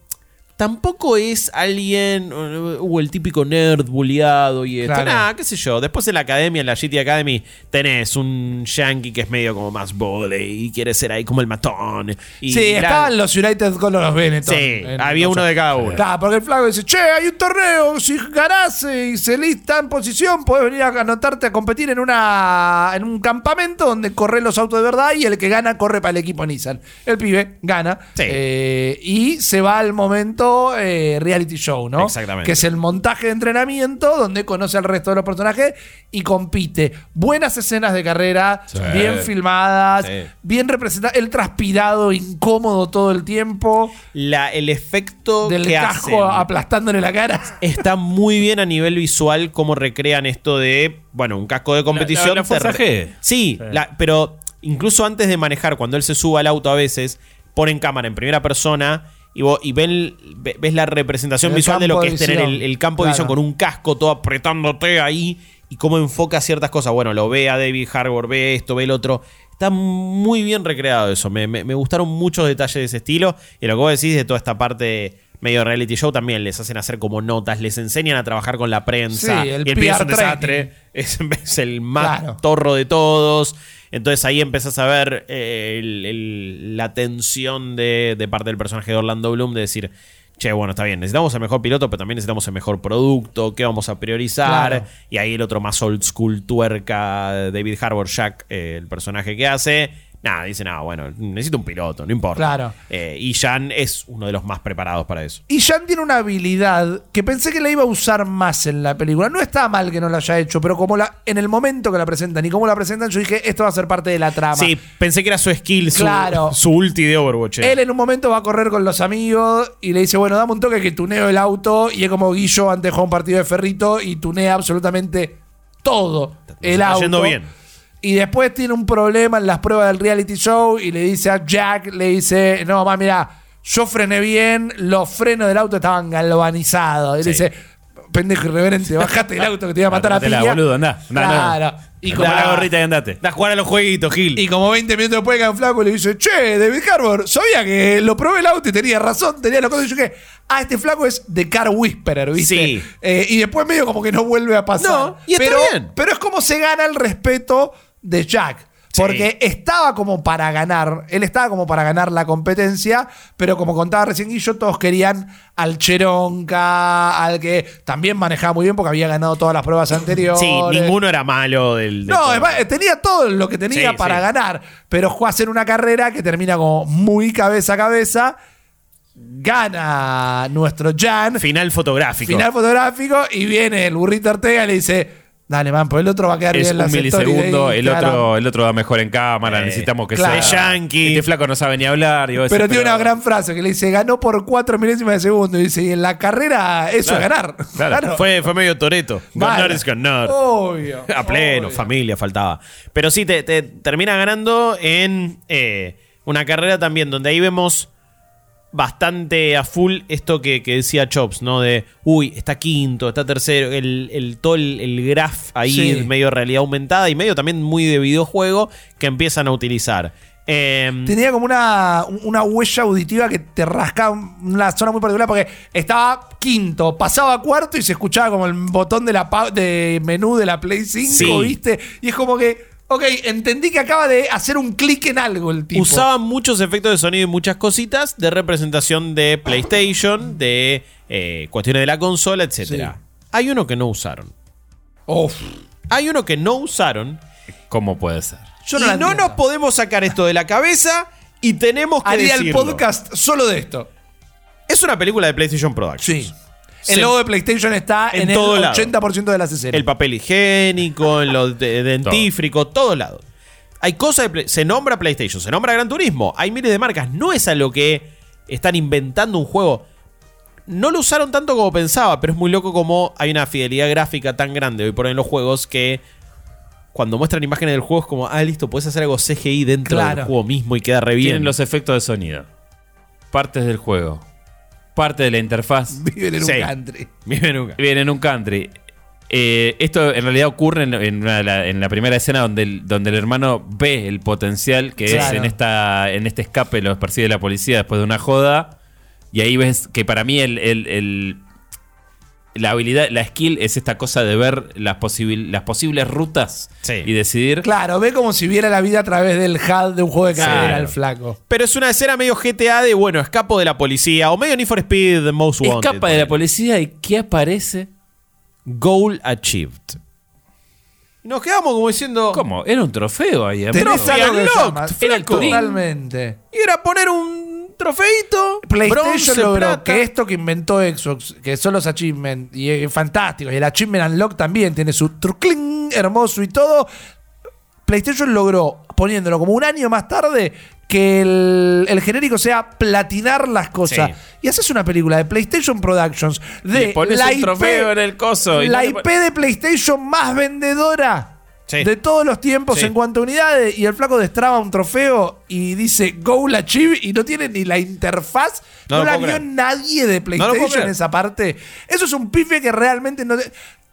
tampoco es alguien. uh, uh, el típico nerd bulliado y esto. Claro. Nah, qué sé yo. Después en la academia, en la GT Academy, tenés un yankee que es medio como más bully y quiere ser ahí como el matón. Y Sí, la- estaban los United con los Benetton. Sí, en- había uno de cada uno. Claro, porque el flaco dice, che, hay un torneo, si ganás y salís está en posición, podés venir a anotarte a competir en una en un campamento donde corren los autos de verdad y el que gana corre para el equipo Nissan. El pibe gana Sí. eh, y se va al momento eh, reality show, ¿no? Exactamente. Que es el montaje de entrenamiento donde conoce al resto de los personajes y compite. Buenas escenas de carrera, Sí. bien filmadas, Sí. bien representadas. El transpirado incómodo todo el tiempo, La, el efecto del que casco hacen aplastándole la cara. está muy bien a nivel visual cómo recrean esto de, bueno, un casco de competición. la- la Fuerza te- G. Sí, la- pero incluso antes de manejar, cuando él se suba al auto a veces, ponen cámara en primera persona y, vos, y ven, ve- ves la representación El visual de lo que de es tener el, el campo de visión con un casco todo apretándote ahí y cómo enfoca ciertas cosas. Bueno, lo ve a David Harbour, ve esto, ve el otro. Está muy bien recreado eso. Me, me- me gustaron muchos detalles de ese estilo. Y lo que vos decís de toda esta parte medio reality show también les hacen hacer como notas, les enseñan a trabajar con la prensa. Sí, el y el pibe es PR un desastre. Es, es el más Claro. torro de todos. Entonces ahí empezás a ver eh, el- el- la tensión de, de parte del personaje de Orlando Bloom de decir, che, bueno, está bien, necesitamos el mejor piloto, pero también necesitamos el mejor producto, ¿qué vamos a priorizar? Claro. Y ahí el otro más old school tuerca, David Harbour Jack, eh, el personaje que hace. Nada, dice, nada, bueno, necesito un piloto, no importa. Claro. Eh, y Jan es uno de los más preparados para eso. Y Jan tiene una habilidad que pensé que la iba a usar más en la película. No está mal que no la haya hecho, pero como la, en el momento que la presentan y cómo la presentan, yo dije, esto va a ser parte de la trama. Sí, pensé que era su skill, su, Claro. su ulti de Overwatch. eh. Él en un momento va a correr con los amigos y le dice, bueno, dame un toque que tuneo el auto. Y es como Guillo antes de un partido de ferrito y tunea absolutamente todo el está auto. yendo bien. Y después tiene un problema en las pruebas del reality show y le dice a Jack, le dice, no, mamá, mira, yo frené bien, los frenos del auto estaban galvanizados. Y Sí. le dice, pendejo irreverente, bajate del auto que te iba a matar a piña. boludo, andá, andá, andá. Claro. Y Y como, la gorrita y andate. Da a jugar a los jueguitos, Gil. y como 20 minutos después cae un flaco y le dice, che, David Harbour, sabía que lo probé el auto y tenía razón, tenía la cosa. Y yo que, ah, este flaco es The Car Whisperer, ¿viste? Sí. Eh, y después medio como que no vuelve a pasar. No, y está pero, bien. Pero es como se gana el respeto de Jack. Sí. Porque estaba como para ganar, él estaba como para ganar la competencia, pero como contaba recién Guillo, todos querían al Cheronca, al que también manejaba muy bien porque había ganado todas las pruebas anteriores. Sí, ninguno era malo del. No, es tenía todo lo que tenía Sí, para sí. ganar, pero fue a hacer una carrera que termina como muy cabeza a cabeza. Gana nuestro Jan, Final fotográfico. final fotográfico, y viene el burrito Ortega y le dice: Dale, man, pues el otro va a quedar Es bien un de milisegundo, el Instagram". otro, el otro va mejor en cámara, Eh, necesitamos que claro. sea. Yankee. Este flaco no sabe ni hablar. y vos Pero decís, tiene una gran frase que le dice: Ganó por cuatro milésimas de segundo. Y dice: Y en la carrera eso Claro, es ganar. claro. Fue, fue medio toreto. Mal. Ganar es ganar. Obvio. A pleno, obvio. familia, faltaba. Pero sí, te, te termina ganando en eh, una carrera también donde ahí vemos bastante a full esto que, que decía Chops, ¿no? De, uy, está quinto, está tercero, el, el todo el, el graph ahí, Sí. medio realidad aumentada y medio también muy de videojuego que empiezan a utilizar. Em, Tenía como una, una huella auditiva que te rascaba una zona muy particular porque estaba quinto, pasaba cuarto y se escuchaba como el botón de la de menú de la Play 5, Sí. ¿viste? Y es como que, ok, entendí que acaba de hacer un clic en algo el tipo. Usaban muchos efectos de sonido y muchas cositas de representación de PlayStation, de eh, cuestiones de la consola, etc. Sí. Hay uno que no usaron. Uf, Hay uno que no usaron. ¿Cómo puede ser? yo no, y no nos podemos sacar esto de la cabeza y tenemos que Haría el podcast solo de esto. Es una película de PlayStation Productions. Sí. El logo de PlayStation está En en, todo el lado. 80% de las escenas. El papel higiénico, en lo de- dentífrico, todo lado. Hay cosas de Play- Se nombra PlayStation, se nombra Gran Turismo. Hay miles de marcas. No es a lo que están inventando un juego. No lo usaron tanto como pensaba, pero es muy loco como hay una fidelidad gráfica tan grande hoy por hoy en los juegos que cuando muestran imágenes del juego es como, ah, listo, puedes hacer algo CGI dentro Claro. del juego mismo y queda re bien. Tienen los efectos de sonido, partes del juego, parte de la interfaz. Viven en Sí. un country. Bien, en un country. Eh, esto en realidad ocurre en, en una la, en la primera escena donde el, donde el hermano ve el potencial que es en, esta, en este escape, los persigue la policía después de una joda. Y ahí ves que para mí el, el- el- la habilidad, la skill es esta cosa de ver las, posibil- las posibles rutas Sí. y decidir. Claro, ve como si viera la vida a través del HUD de un juego de carrera Claro. el flaco. Pero es una escena medio GTA de, bueno, escapo de la policía. O medio Need for Speed Most Wanted. Escapa de la policía y ¿qué aparece? Goal achieved. Y nos quedamos como diciendo. ¿Cómo? Era un trofeo ahí. Tenés se unlocked, flaco. Totalmente. Y era poner un trofeito. PlayStation logró plata. que esto que inventó Xbox, que son los achievements, y es fantástico, y el Achievement Unlock también tiene su trucling hermoso y todo. PlayStation logró, poniéndolo como un año más tarde, que el, el genérico sea platinar las cosas. Sí. Y haces una película de PlayStation Productions de Le pones la un IP, trofeo en el coso y la no IP de PlayStation más vendedora. Sí. De todos los tiempos Sí. en cuanto a unidades, y el flaco destraba un trofeo y dice Goal Achieve y no tiene ni la interfaz. No No, lo la puedo vio creer. nadie de lo puedo PlayStation creer. en esa parte. Eso es un pife que realmente no,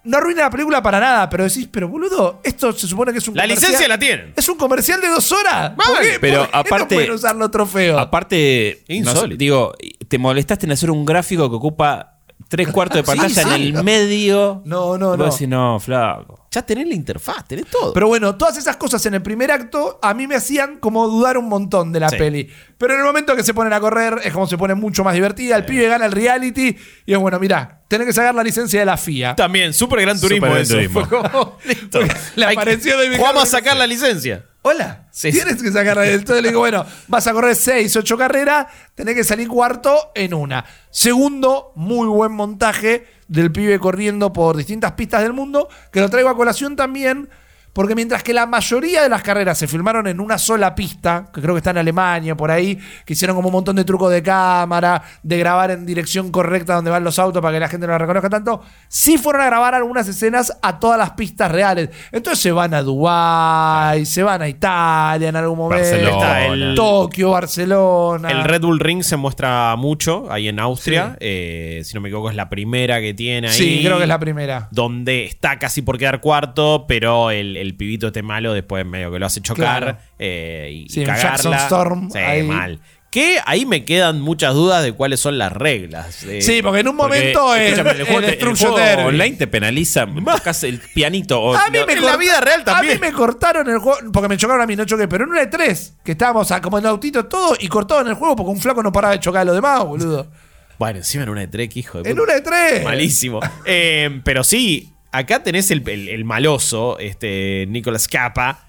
no arruina la película para nada, pero decís, pero boludo, esto se supone que es un La comercial- licencia la tienen. Es un comercial de dos horas. ¿Por qué? pero ¿Por qué aparte- no pueden usar los trofeos? Aparte, no sé, Insólito. digo, te molestaste en hacer un gráfico que ocupa tres cuartos de pantalla sí. en el medio. No, no, no. decís, no, flaco. Ya tenés la interfaz, tenés todo. Pero bueno, todas esas cosas en el primer acto a mí me hacían como dudar un montón de la Sí. peli. Pero en el momento que se ponen a correr es como se pone mucho más divertida. El pibe gana el reality y es bueno, mirá, tenés que sacar la licencia de la FIA. También, super gran turismo Super Gran eso. Turismo. Fue como, listo. Le Hay que- apareció David Vamos a sacar la licencia. Hola, Sí. tienes que sacar Entonces le digo, bueno, vas a correr 6, 8 carreras, tenés que salir cuarto en una. Segundo, muy buen montaje del pibe corriendo por distintas pistas del mundo, que lo traigo a colación también, porque mientras que la mayoría de las carreras se filmaron en una sola pista, que creo que está en Alemania, por ahí, que hicieron como un montón de trucos de cámara, de grabar en dirección correcta donde van los autos para que la gente no la reconozca tanto, sí fueron a grabar algunas escenas a todas las pistas reales. Entonces se van a Dubái, se van a Italia en algún momento, Barcelona. Está el- Tokio, Barcelona. El Red Bull Ring se muestra mucho ahí en Austria. Eh, si no me equivoco, es la primera que tiene ahí. Sí, creo que es la primera. Donde está casi por quedar cuarto, pero el, el pibito este malo después medio que lo hace chocar Claro. eh, y, Sí, y cagarla. Jackson Storm Sí, ahí. mal. Que ahí me quedan muchas dudas de cuáles son las reglas. Eh, Sí, porque en un momento es escúchame, el juego, el te- el Destruction juego Derby. online te penaliza. Tocas el pianito. O, A mí no- me en la vida real también. A mí me cortaron el juego, porque me chocaron a mí, no choqué, pero en una E3, que estábamos como en autito todo, y cortaron el juego porque un flaco no paraba de chocar a los demás, boludo. Bueno, encima en una de Trek, hijo de En una E3. Malísimo. Eh, pero sí, acá tenés el, el- el maloso, este Nicolas Capa.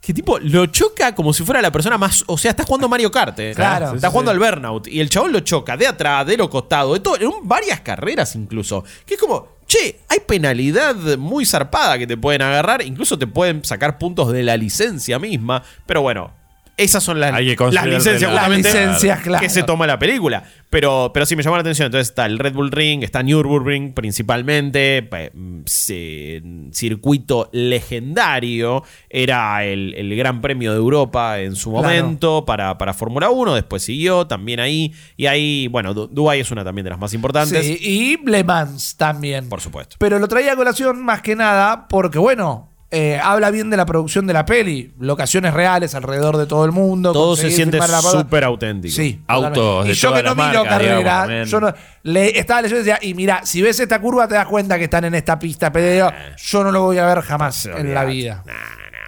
Que tipo, lo choca como si fuera la persona más. O sea, estás jugando Mario Kart. eh. Claro. Estás Sí, sí, jugando al Burnout. Y el chabón lo choca de atrás, de los costados, de todo. En varias carreras incluso. Que es como, che, hay penalidad muy zarpada que te pueden agarrar. Incluso te pueden sacar puntos de la licencia misma. Pero bueno. Esas son las, Hay que las licencias la- justamente Las licencias, claro. que se toma la película. Pero, pero sí me llamó la atención. Entonces está el Red Bull Ring, está Nürburgring principalmente, se- circuito legendario. Era el, el Gran Premio de Europa en su Claro. momento para, para Fórmula 1. Después siguió también ahí. Y ahí, bueno, Du- Dubái es una también de las más importantes. Sí, y Le Mans también. Por supuesto. Pero lo traía a colación más que nada porque, bueno, eh, habla bien de la producción de la peli. Locaciones reales alrededor de todo el mundo. Todo se siente súper auténtico. Sí. Autos de Y yo que no miro carrera, digamos, yo no, le estaba leyendo y decía, y mira, si ves esta curva te das cuenta que están en esta pista, pero digo, yo no lo voy a ver jamás en la vida. No,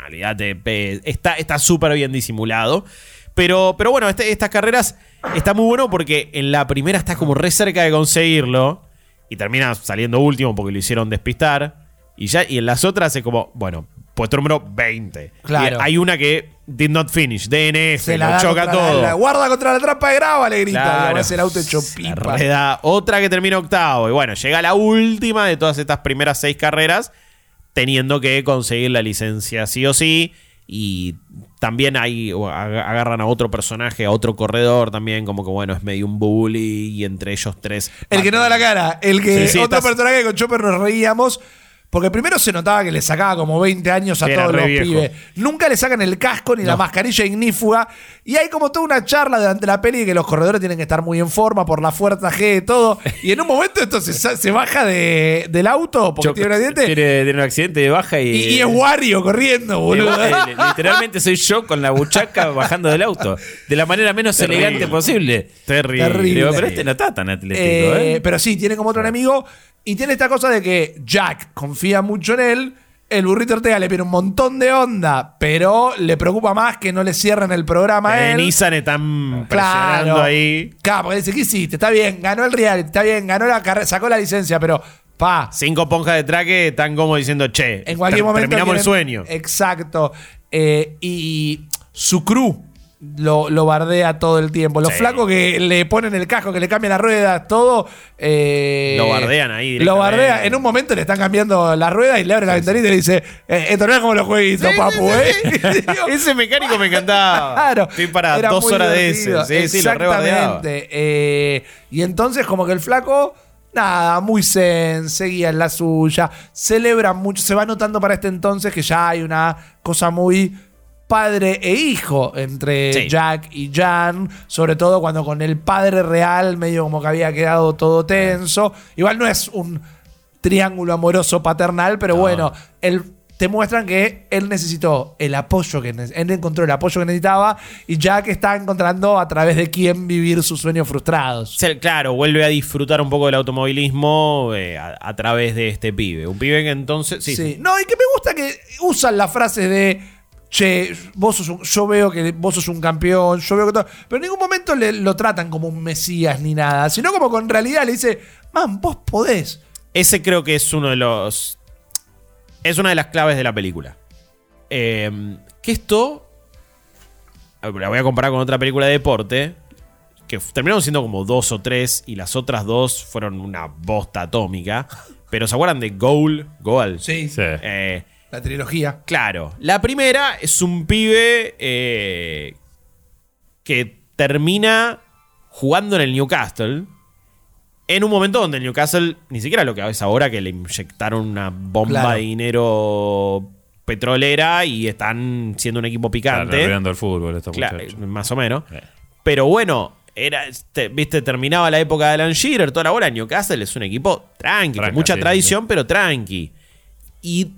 olvídate, pe- Está está súper bien disimulado. Pero, pero bueno, este- estas carreras está muy bueno porque en la primera estás como re cerca de conseguirlo y termina saliendo último porque lo hicieron despistar. Y ya y en las otras es como, bueno, puesto número 20. Claro. Y hay una que did not finish, DNF, Se la lo da choca la- todo. la guarda contra la trampa de grava, le grita. Claro. El auto hecho pipa. reda. Otra que termina octavo. Y bueno, llega la última de todas estas primeras seis carreras, teniendo que conseguir la licencia sí o sí. Y también ag- agarran a otro personaje, a otro corredor también, como que bueno, es medio un bully. Y entre ellos tres. El que no da la cara, el que Sí, sí, otro estás- personaje que con Chopper nos reíamos. Porque primero se notaba que le sacaba como 20 años a era todos re los viejo. pibes. Nunca le sacan el casco ni la mascarilla ignífuga. Y hay como toda una charla durante la peli que los corredores tienen que estar muy en forma por la fuerza G y todo. Y en un momento esto se, sa- se baja de- del auto porque tiene un accidente. Tiene, tiene un accidente de baja y. Y, y es Wario corriendo, boludo. Eh, Literalmente soy yo con la buchaca bajando del auto. De la manera menos elegante posible. Terrible. Terrible. Digo, pero este no está tan atlético, Eh, ¿eh? Pero sí, tiene como otro enemigo. Y tiene esta cosa de que Jack confía mucho en él. El burrito Ortega le pide un montón de onda, pero le preocupa más que no le cierren el programa a En él. Nissan están Claro. presionando ahí. Claro, porque dice, ¿qué hiciste? Está bien, ganó el reality, está bien, ganó la carrera, sacó la licencia, pero pa, Cinco ponjas de traque están como diciendo, che, en cualquier momento. terminamos el quieren- sueño. Exacto. Eh, y su crew, lo, lo bardea todo el tiempo. Los Sí. flacos que le ponen el casco, que le cambian las ruedas, todo. eh, Lo bardean ahí Lo bardea. directamente. En un momento le están cambiando las ruedas y le abre la ventanita y le dice: eh, Esto no es como los jueguitos, papu, ¿eh? Ese mecánico me encantaba. Claro. Estoy para dos horas divertido. de ese. Sí, sí, lo rebardeaba. Exactamente. Eh, y entonces, como que el flaco, nada, muy zen, seguía en la suya, celebra mucho. Se va notando para este entonces que ya hay una cosa muy padre e hijo entre Sí. Jack y Jan, sobre todo cuando con el padre real medio como que había quedado todo tenso. Igual no es un triángulo amoroso paternal, pero bueno, él te muestran que él necesitó el apoyo que él encontró el apoyo que necesitaba y Jack está encontrando a través de quién vivir sus sueños frustrados. Claro, vuelve a disfrutar un poco del automovilismo eh, a, a través de este pibe. Un pibe que entonces. Sí, Sí. No, y que me gusta que usan las frases de che, vos sos un- yo veo que vos sos un campeón, yo veo que todo. Pero en ningún momento le, lo tratan como un mesías ni nada, sino como con realidad le dice, man, vos podés. Ese creo que es uno de los. Es una de las claves de la película. Eh, que esto. La voy a comparar con otra película de deporte. Que terminaron siendo como dos o tres. Y las otras dos fueron una bosta atómica. Pero ¿se acuerdan de Goal? Goal. Sí. Sí. Eh, La trilogía. Claro, la primera es un pibe eh, que termina jugando en el Newcastle. En un momento donde el Newcastle ni siquiera lo que es ahora, que le inyectaron una bomba Claro. de dinero petrolera y están siendo un equipo Están picante. arruinando el fútbol estos Claro, más o menos. Eh. Pero bueno, era, este, viste, terminaba la época de Alan Shearer, toda la bola. Newcastle es un equipo tranqui, con mucha sí, tradición, pero tranqui. Y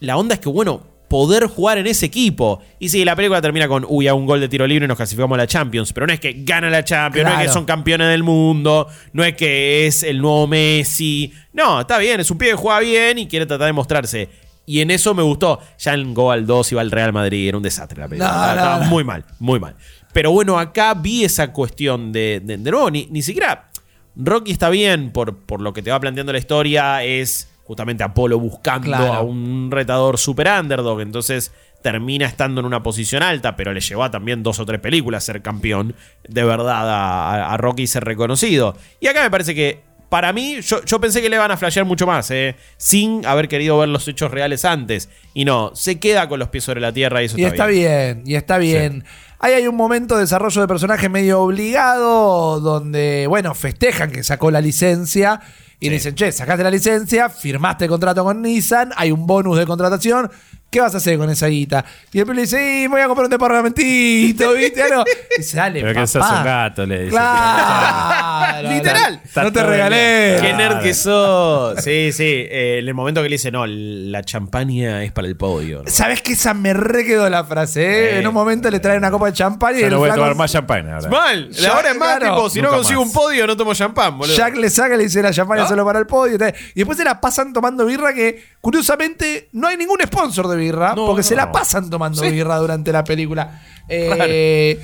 la onda es que, bueno, poder jugar en ese equipo. Y sí, la película termina con, uy, a un gol de tiro libre y nos clasificamos a la Champions. Pero no es que gana la Champions, no es que son campeones del mundo, no es que es el nuevo Messi. No, está bien, es un pibe que juega bien y quiere tratar de mostrarse. Y en eso me gustó. Ya en Goal 2 iba al Real Madrid, era un desastre la película. No, Estaba- no, estaba no. muy mal, muy mal. Pero bueno, acá vi esa cuestión de, de, de nuevo, ni, ni siquiera Rocky está bien por, por lo que te va planteando la historia, es justamente Apolo buscando Claro. a un retador super underdog, entonces termina estando en una posición alta, pero le llevó a también dos o tres películas ser campeón de verdad a, a- a Rocky ser reconocido. Y acá me parece que, para mí, yo, yo pensé que le van a flashear mucho más, eh, sin haber querido ver los hechos reales antes. Y no, se queda con los pies sobre la tierra y eso Y está bien, y está bien. Ahí hay un momento de desarrollo de personaje medio obligado, donde, bueno, festejan que sacó la licencia y le dicen, che, sacaste la licencia, firmaste el contrato con Nissan, hay un bonus de contratación, ¿qué vas a hacer con esa guita? Y el pibe le dice, sí, voy a comprar un departamentito, ¿viste? Algo. Y dale, Pero que sos papá. un gato, le dice. Claro. Literal. No te regalé. Qué nerd que sos. Sí, sí. eh, en el momento que le dice, no, la champaña es para el podio. ¿no? ¿Sabes que esa me re quedó la frase? eh? Sí. En un momento le trae una copa de champán y Yo el no voy a flaco- tomar más champagne ahora. Mal. Ya, Ahora es más claro. tipo, si no Nunca consigo más. un podio, no tomo champán, boludo. Jack le saca, le dice la champaña ¿No? solo para el podio. y. Y después se la pasan tomando birra que, curiosamente, no hay ningún sponsor de birra. No, porque se la pasan tomando Sí. birra durante la película. Eh,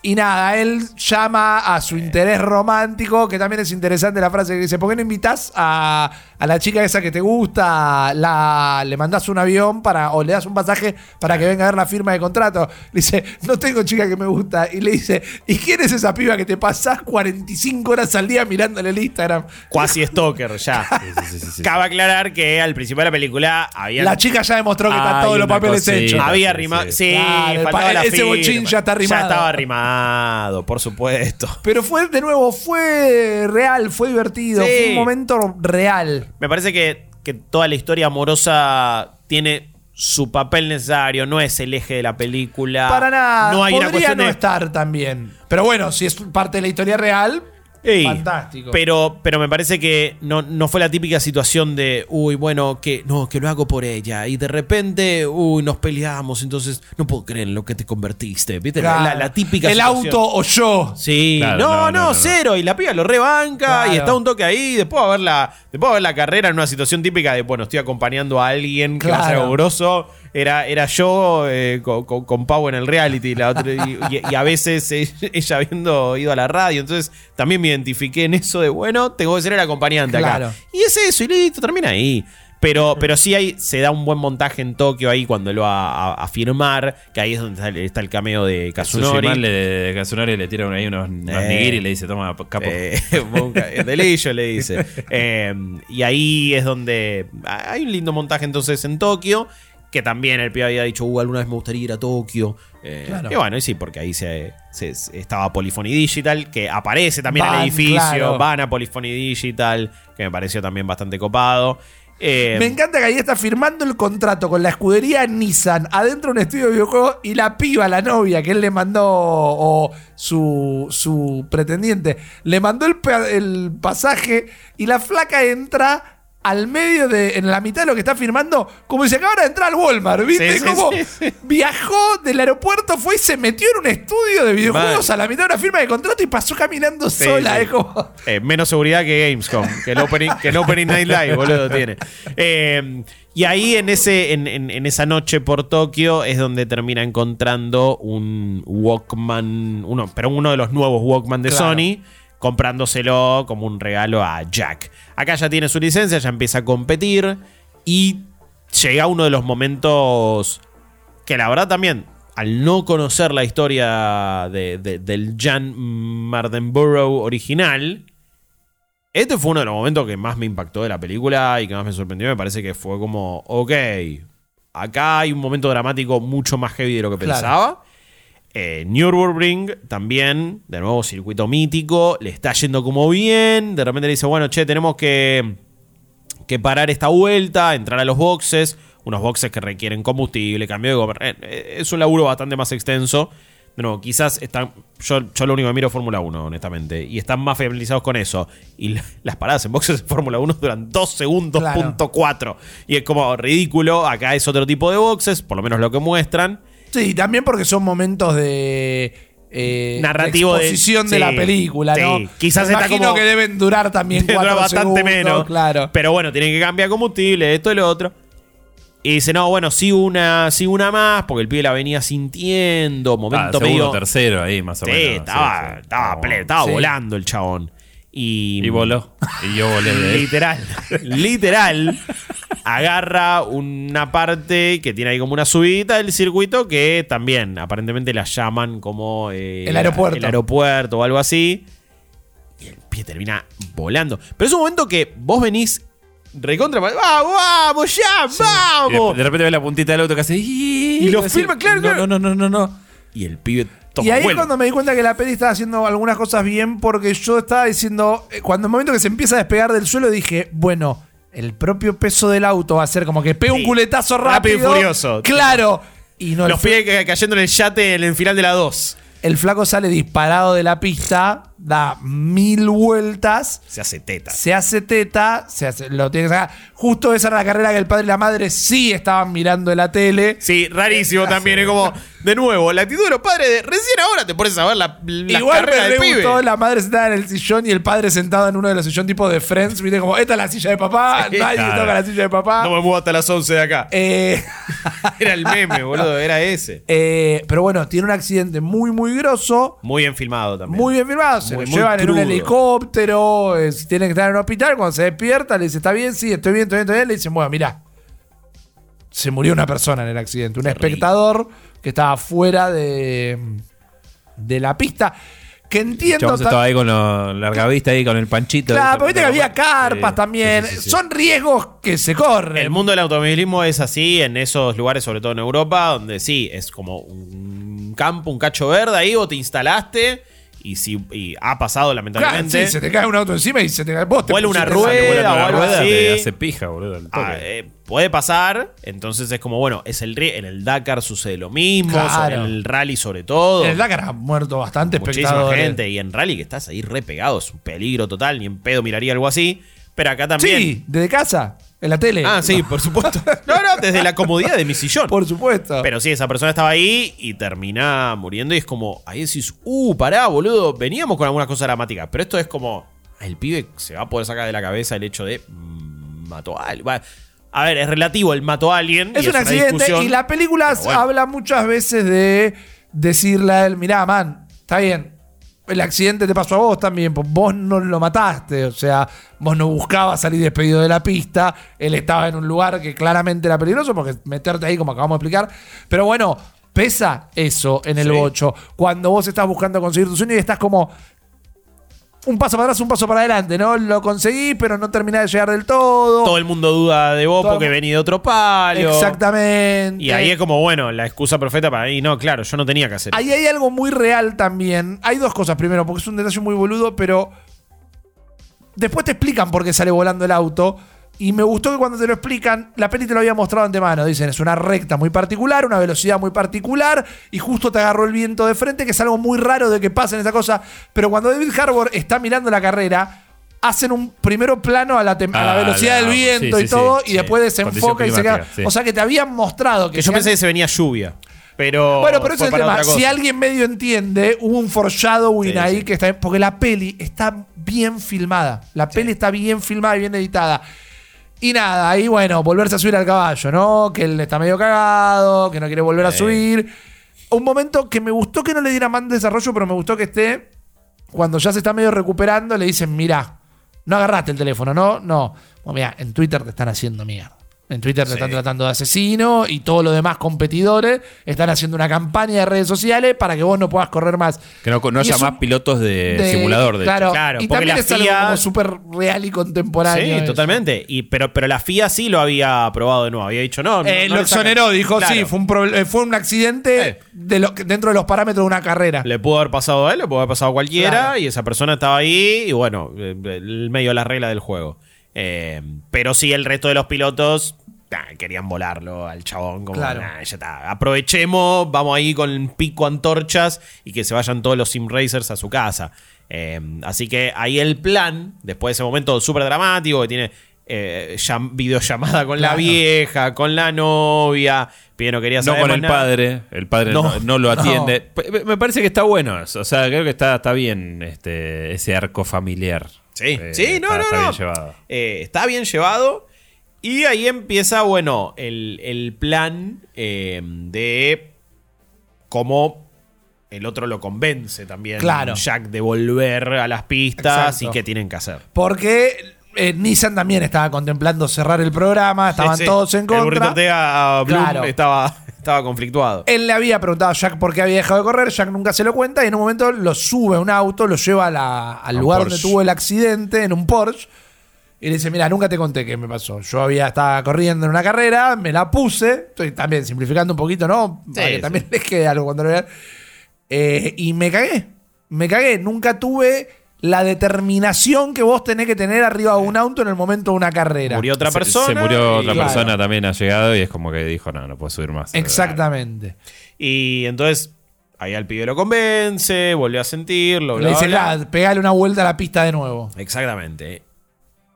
y nada, él llama a su interés romántico, que también es interesante la frase que dice, ¿por qué no invitas a, a la chica esa que te gusta? La, le mandás un avión para, o le das un pasaje para que venga a ver la firma de contrato. Le dice, no tengo chica que me gusta. Y le dice, ¿y quién es esa piba que te pasás 45 horas al día mirándole el Instagram? Cuasi stalker, ya. Sí, sí, sí, sí. Cabe aclarar que al principio de la película había. La chica ya demostró que está Hay todos los papeles hechos. Había rimado. sí. Claro, faltaba la ese firma. bochín ya está rimado. Ya estaba rimado, por supuesto. Pero fue, de nuevo, fue real, fue divertido, Sí. fue un momento real. Me parece que, que toda la historia amorosa tiene su papel necesario, no es el eje de la película. Para nada. No hay una Podría cuestión no de. estar también. Pero bueno, si es parte de la historia real, Ey, fantástico. Pero, pero me parece que no, no fue la típica situación de, uy, bueno, que no, que lo hago por ella. Y de repente, uy, nos peleamos, entonces no puedo creer en lo que te convertiste. ¿Viste? La- Claro. La, la típica El situación. auto o yo. Sí, Claro, no, no, no, no, no, no. cero. Y la piba lo rebanca Claro. y está un toque ahí. Después va a ver la, después va a ver la carrera en una situación típica de, bueno, estoy acompañando a alguien que va a ser grosso. Era, era yo eh, con, con- con Pau en el reality la otra- y, y- y a veces eh, ella habiendo ido a la radio. Entonces también me identifiqué en eso de, bueno, tengo que ser el acompañante Claro. acá. Y es eso, y listo, termina ahí. Pero, pero sí hay, se da un buen montaje en Tokio ahí cuando él va a, a firmar, que ahí es donde está el, está el cameo de Kazunori. Le, Kazunori le tira ahí unos, unos Eh. nigiri y le dice, toma, capo. Eh, bunga- Delillo le dice. Eh, y ahí es donde hay un lindo montaje entonces en Tokio. Que también el pibe había dicho, uh, alguna vez me gustaría ir a Tokio. Eh, Claro. Y bueno, y sí, porque ahí se, se- se- estaba Polyphony Digital, que aparece también en Van, el edificio. claro. Van a Polyphony Digital, que me pareció también bastante copado. Eh, Me encanta que ahí está firmando el contrato con la escudería Nissan adentro de un estudio de videojuegos y la piba, la novia que él le mandó, o su, su pretendiente, le mandó el, el pasaje y la flaca entra al medio de, en la mitad de lo que está firmando, como si acabara de entrar al Walmart, ¿viste? Sí, como sí, sí. viajó del aeropuerto, fue y se metió en un estudio de videojuegos Mal. a la mitad de una firma de contrato y pasó caminando sola. Es como. Eh, menos seguridad que Gamescom, que el Opening, que el opening Night Live, boludo, tiene. Eh, y ahí en, ese, en, en- en esa noche por Tokio es donde termina encontrando un Walkman, uno, pero uno de los nuevos Walkman de Claro. Sony, comprándoselo como un regalo a Jack. Acá ya tiene su licencia, ya empieza a competir y llega uno de los momentos que la verdad también, al no conocer la historia de- de- del Jan Mardenborough original, este fue uno de los momentos que más me impactó de la película y que más me sorprendió. Me parece que fue como, ok, acá hay un momento dramático mucho más heavy de lo que Claro. pensaba. Eh, Nürburgring también, de nuevo circuito mítico, le está yendo como bien. De repente le dice, bueno, che, tenemos que, que parar esta vuelta, entrar a los boxes, unos boxes que requieren combustible, cambio de gobernador. Es un laburo bastante más extenso. De nuevo, quizás están. Yo, yo lo único que miro es Fórmula 1, honestamente. Y están más familiarizados con eso. Y la- las paradas en boxes de Fórmula 1 duran 2 segundos, Claro. punto 4. Y es como ridículo. Acá es otro tipo de boxes, por lo menos lo que muestran. Sí, también porque son momentos de. eh, Narrativo de- exposición de, sí, la película, sí. ¿no? Quizás Me imagino como- que deben durar también Dura cuatro bastante segundos, menos. Claro. Pero bueno, tienen que cambiar combustible, esto y lo otro. Y dice, no, bueno, sí una, sí una más, porque el pibe la venía sintiendo, Ah, momento segundo, medio. tercero ahí, más o Sí, menos. estaba, sí, sí. estaba, Como- ple- estaba Sí. volando el chabón. Y, Y voló. Y yo volé de él. Literal, literal, agarra una parte que tiene ahí como una subida del circuito que también aparentemente la llaman como eh, El aeropuerto. el aeropuerto o algo así. Y el pie termina volando. Pero es un momento que vos venís recontra. ¡Vamos, vamos, ya! ¡Vamos! de repente ve la puntita del auto que hace. Y, Y lo filma, claro, claro. No, no, no, no, no. Y el pibe toma Y ahí es cuando me di cuenta que la peli estaba haciendo algunas cosas bien, porque yo estaba diciendo, eh, cuando el momento que se empieza a despegar del suelo, dije, bueno, el propio peso del auto va a ser como que pega un Sí. culetazo Rápido rápido. y furioso. Claro. Y no, el, Los fla- pies ca- cayendo en el yate en el final de la 2. el flaco sale disparado de la pista, da mil vueltas. Se hace teta. se hace teta, se hace, lo tiene que sacar. Justo esa era la carrera que el padre y la madre sí estaban mirando en la tele. Sí, rarísimo también. Es como, de nuevo, la actitud de los padres de recién ahora te pones a ver la, la Igual carrera me del pibe. gustó la madre sentada en el sillón y el padre sentado en uno de los sillones tipo de Friends, viste como, esta es la silla de papá, Sí, nadie claro. toca la silla de papá. No me muevo hasta las 11 de acá. Eh, Era el meme, boludo, era ese. eh, pero bueno, tiene un accidente muy, muy grosso. Muy bien filmado también. Muy bien filmado, se lo llevan en un helicóptero, eh, si tiene que estar en un hospital, cuando se despierta le dice, ¿está bien? Sí, estoy bien, estoy bien, estoy bien. Le dicen, bueno, mira, se murió una persona en el accidente, un Terrible. espectador que estaba fuera de, de la pista. Que entiendo... Ta- estaba ahí con la larga vista, ahí con el panchito. Claro, pero viste que había carpas Sí, también. sí, sí, sí. Son riesgos que se corren. El mundo del automovilismo es así en esos lugares, sobre todo en Europa, donde sí, es como un campo, un cacho verde ahí, vos te instalaste y si y ha pasado Claro, lamentablemente. sí, se te cae un auto encima y se te cae vos. te Vuela una rueda, o algo rueda, así. te hace pija, boludo. Ah, eh, puede pasar, entonces es como, bueno, es el en el Dakar sucede lo mismo, Claro. en el rally sobre todo. En el Dakar ha muerto bastante Muchísima gente, y en rally que estás ahí re pegado, es un peligro total, ni en pedo miraría algo así, pero acá también. Sí, desde casa, en la tele. Ah, sí, por supuesto. No, no, desde la comodidad de mi sillón. Por supuesto. Pero sí, esa persona estaba ahí y termina muriendo y es como, ahí decís, uh, pará, boludo, veníamos con algunas cosas dramáticas, pero esto es como, el pibe se va a poder sacar de la cabeza el hecho de mm, mató a alguien. A ver, es relativo, el mató a alguien. es y un accidente y la película bueno. habla muchas veces de decirle a él, mirá, man, está bien, el accidente te pasó a vos también, pues vos no lo mataste, o sea, vos no buscabas salir despedido de la pista, él estaba en un lugar que claramente era peligroso, porque meterte ahí, como acabamos de explicar, pero bueno, pesa eso en el Sí. bocho, cuando vos estás buscando conseguir tu sueño y estás como un paso para atrás, un paso para adelante, ¿no? Lo conseguí, pero no terminé de llegar del todo. Todo el mundo duda de vos Todo- porque venís de otro palo. Exactamente. Y ahí es como, bueno, la excusa perfecta para mí. No, claro, yo no tenía que hacer. Ahí hay algo muy real también. Hay dos cosas. Primero, porque es un detalle muy boludo, pero después te explican por qué sale volando el auto. Y me gustó que cuando te lo explican, la peli te lo había mostrado de antemano. Dicen, es una recta muy particular, una velocidad muy particular, y justo te agarró el viento de frente, que es algo muy raro de que pase en esa cosa. Pero cuando David Harbour está mirando la carrera, hacen un primero plano a la, a la Ah, velocidad la- del viento sí, y sí, todo, sí, y sí. después desenfoca Condición y se queda. climática, sí. O sea que te habían mostrado que, yo pensé que se venía lluvia. Pero. bueno, pero eso fue es el para tema. otra cosa. Si alguien medio entiende, hubo un foreshadowing Sí, ahí sí. que está. Porque la peli está bien filmada. La peli está bien filmada y bien editada. Y nada, ahí bueno, volverse a subir al caballo, ¿no? Que él está medio cagado, que no quiere volver a Sí. subir. Un momento que me gustó que no le diera más desarrollo, pero me gustó que esté. Cuando ya se está medio recuperando, le dicen: Mira, no agarraste el teléfono, no, no. Bueno, mira, en Twitter te están haciendo mierda. En Twitter te Sí. están tratando de asesino y todos los demás competidores están haciendo una campaña de redes sociales para que vos no puedas correr más. Que no, no haya más pilotos de, de- simulador. De claro, Claro, y porque también la es algo FIA como súper real y contemporáneo. Sí, eso. totalmente. Y, pero, pero la FIA sí lo había aprobado de nuevo. Había dicho no. no- Eh, no lo le exoneró, dijo, Claro. sí, fue un, pro- eh, fue un accidente Eh. de lo- dentro de los parámetros de una carrera. Le pudo haber pasado a él, le pudo haber pasado a cualquiera, Claro. y esa persona estaba ahí, y bueno, eh, el medio de la regla del juego. Eh, pero sí, el resto de los pilotos nah, querían volarlo al chabón, como, Claro. nah, ya está, aprovechemos, vamos ahí con pico antorchas y que se vayan todos los sim racers a su casa. Eh, así que ahí el plan, después de ese momento súper dramático, que tiene eh, llam- videollamada con la vieja, con la novia, Pie no quería No saber con más el nada. padre, el padre No. no, no lo atiende. Me parece que está bueno, eso, o sea, creo que está, está bien este, ese arco familiar. Sí, Eh, sí, no, está, no, está no. bien llevado. Eh, está bien llevado. Y ahí empieza, bueno, el, el plan eh, de cómo el otro lo convence también. Claro. Jack de volver a las pistas Exacto. y qué tienen que hacer. Porque eh, Nissan también estaba contemplando cerrar el programa, estaban Sí, sí. todos en El burrito contra. Ortega Bloom Claro. estaba, estaba conflictuado. Él le había preguntado a Jack por qué había dejado de correr, Jack nunca se lo cuenta y en un momento lo sube a un auto, lo lleva a la- al un lugar Porsche. donde tuvo el accidente, en un Porsche, y le dice, mira, nunca te conté qué me pasó. Yo había estaba corriendo en una carrera, me la puse, estoy también simplificando un poquito, ¿no? Para Sí, que sí. también les quede algo cuando lo vean. Eh, y me cagué, me cagué, nunca tuve la determinación que vos tenés que tener arriba de un auto en el momento de una carrera. Murió otra persona. Se, murió otra y, Claro. persona también ha llegado y es como que dijo, no, no puedo subir más. Exactamente. y entonces, ahí al pibe lo convence, volvió a sentirlo. Le dice, bla. "Ah, pegale una vuelta a la pista de nuevo. Exactamente.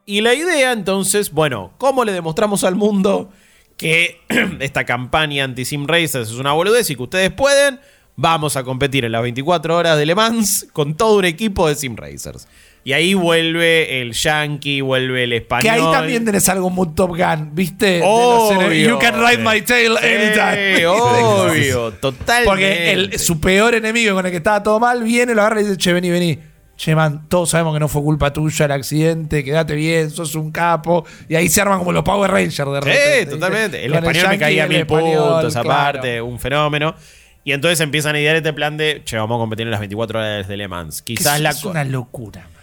Y la idea entonces, bueno, ¿cómo le demostramos al mundo que esta campaña anti-sim racers es una boludez y que ustedes pueden? Vamos a competir en las 24 horas de Le Mans con todo un equipo de sim racers. Y ahí vuelve el yankee, vuelve el español. Que ahí también tenés algo muy Top Gun, ¿viste? De Obvio. you can ride my tail anytime. obvio, totalmente. Porque el- su peor enemigo con el que estaba todo mal viene, lo agarra y dice, che, vení, vení. Che, man, todos sabemos que no fue culpa tuya el accidente, quédate bien, sos un capo. Y ahí se arman como los Power Rangers de repente. Sí, totalmente. El español me yankee y caía el mil español, puntos claro. aparte, un fenómeno. Y entonces empiezan a idear este plan de, che, vamos a competir en las 24 horas de Le Mans. Quizás es, la, una locura. man.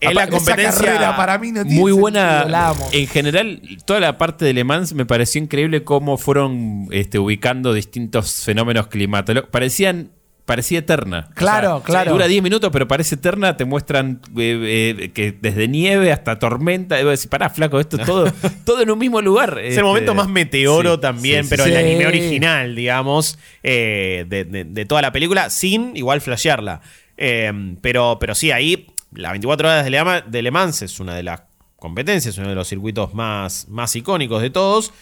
es la Esa competencia para mí no tiene Muy buena. la. En general, toda la parte de Le Mans me pareció increíble cómo fueron este, ubicando distintos fenómenos climatológicos. Parecían. Parecía eterna. Claro, claro. Dura 10 minutos, pero parece eterna. Te muestran eh, eh, que desde nieve hasta tormenta. Debo decir, pará, flaco, esto es todo, todo en un mismo lugar. Es el momento más meteoro sí, también, sí, pero sí. el anime original, digamos, eh, de, de- de toda la película, sin igual flashearla. Eh, pero, pero sí, ahí, las 24 horas de Le, de Le Mans es una de las competencias, uno de los circuitos más, más icónicos de todos,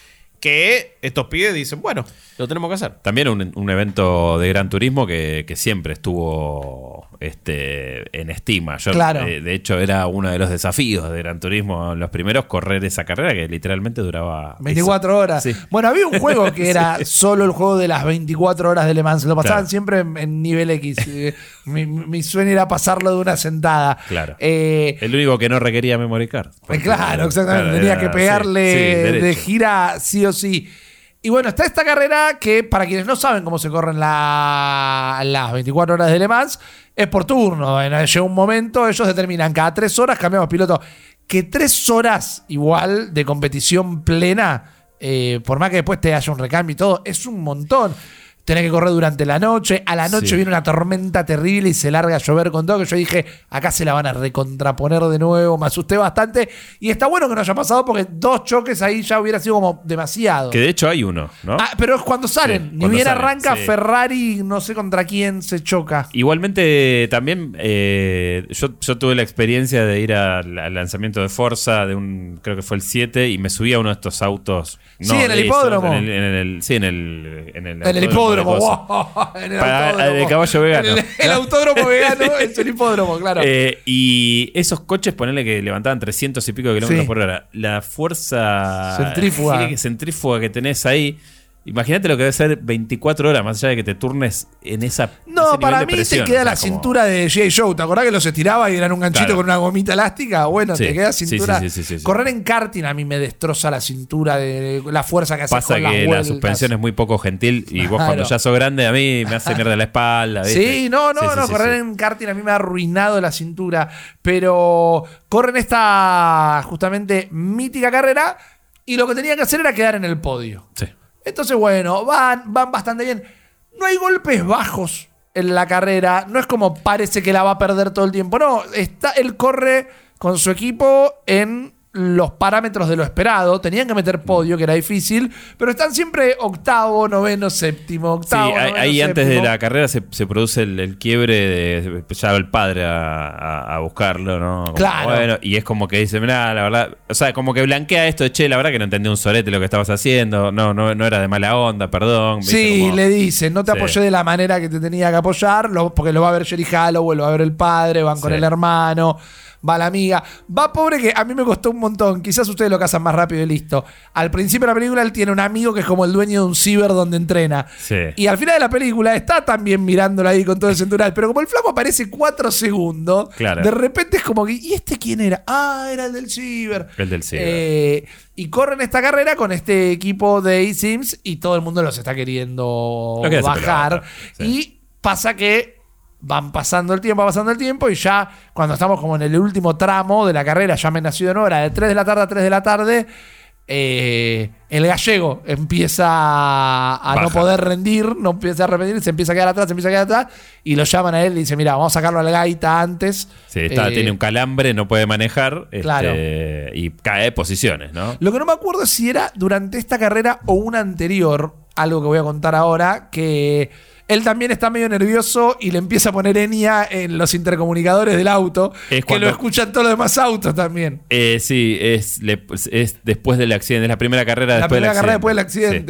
que estos pibes dicen, bueno, lo tenemos que hacer. También un, un evento de gran turismo que, que siempre estuvo este, en estima. Yo, Claro. eh, de hecho, era uno de los desafíos de gran turismo, los primeros, correr esa carrera que literalmente duraba. 24 eso. horas. Sí. Bueno, había un juego que era solo el juego de las 24 horas de Le Mans. Lo pasaban Claro. siempre en, en nivel X. Eh, Mi, mi sueño era pasarlo de una sentada. Claro. Eh, El único que no requería memory card. claro, exactamente. Claro, Tenía era- que pegarle sí, de gira sí o sí. Y bueno, está esta carrera que, para quienes no saben cómo se corren la- las 24 horas de Le Mans, es por turno. Llega un momento, ellos determinan cada tres horas, cambiamos piloto. Que tres horas igual de competición plena, eh, por más que después te haya un recambio y todo, es un montón. Tenés que correr durante la noche. A la noche Sí. viene una tormenta terrible y se larga a llover con todo. Que yo dije, acá se la van a recontraponer de nuevo. Me asusté bastante. Y está bueno que no haya pasado porque dos choques ahí ya hubiera sido como demasiado. Que de hecho hay uno, ¿no? Ah, pero es cuando salen. Sí, Ni bien arranca sí. Ferrari, no sé contra quién se choca. Igualmente, también eh, yo, yo tuve la experiencia de ir al, al lanzamiento de Forza, de un, creo que fue el 7, y me subí a uno de estos autos. Sí, en el hipódromo. en el- en el- sí, en el, en el, En el hipódromo. Wow, en el Para- autódromo. el caballo vegano. En el, el autódromo vegano es el hipódromo, claro. Eh, y esos coches, ponele que levantaban 300 y pico de kilómetros Sí. por hora. La fuerza centrífuga que tenés ahí. Imagínate lo que debe ser 24 horas, más allá de que te turnes en esa. No, para mí presión. te queda O sea, la como- cintura de J. Joe. ¿Te acordás que los estiraba y eran un ganchito Claro. con una gomita elástica? Bueno, Sí. te queda cintura. sí, sí. Correr en karting a mí me destroza la cintura de la fuerza que hace Pasa con las que la suspensión es muy poco gentil y vos Claro. cuando ya sos grande a mí me hace mierda la espalda. ¿viste? Sí, no, no, no, correr en karting a mí me ha arruinado la cintura, pero corren esta justamente mítica carrera y lo que tenía que hacer era quedar en el podio. Sí. Entonces, bueno, van, van bastante bien. No hay golpes bajos en la carrera. No es como parece que la va a perder todo el tiempo. No, está, él corre con su equipo en los parámetros de lo esperado. Tenían que meter podio, que era difícil, pero están siempre octavo, noveno, séptimo, Sí, octavo. noveno, ahí antes de la carrera se, se produce el, el quiebre de ya va el padre a, a- a buscarlo, ¿no? Como, Claro. Bueno, y es como que dice, mira, la verdad, o sea, como que blanquea esto de che, la verdad que no entendí un sorete lo que estabas haciendo, no, no, no era de mala onda, perdón. Sí, Como- le dicen, no te Sí. apoyé de la manera que te tenía que apoyar, lo- porque lo va a ver Jerry Hallowell, lo va a ver el padre, van con Sí. el hermano, va la amiga. Va pobre que a mí me costó un montón, quizás ustedes lo casan más rápido y listo. Al principio de la película él tiene un amigo que es como el dueño de un ciber donde entrena. Sí. Y al final de la película está también mirándolo ahí con todo el cinturón, pero como el flaco aparece cuatro segundos, Claro. de repente es como que, ¿y este quién era? Ah, era el del ciber. El del ciber. Eh, y corren esta carrera con este equipo de A-Sims y todo el mundo los está queriendo bajar. sí. Y pasa que van pasando el tiempo, va pasando el tiempo y ya cuando estamos como en el último tramo de la carrera, ya me nació de nuevo, era de 3 de la tarde a 3 de la tarde. eh, el gallego empieza a no poder rendir, no empieza a repetir, se empieza a quedar atrás, se empieza a quedar atrás y lo llaman a él y dice, mira, vamos a sacarlo al gaita antes. Sí, está- Eh, tiene un calambre, no puede manejar este, Claro. y cae de posiciones, ¿no? Lo que no me acuerdo es si era durante esta carrera o una anterior, algo que voy a contar ahora, que él también está medio nervioso y le empieza a poner Enya en los intercomunicadores del auto, Es que lo escuchan todos los demás autos también. Eh, sí, es, le- es después del accidente, es la primera carrera La después primera del carrera accidente. después del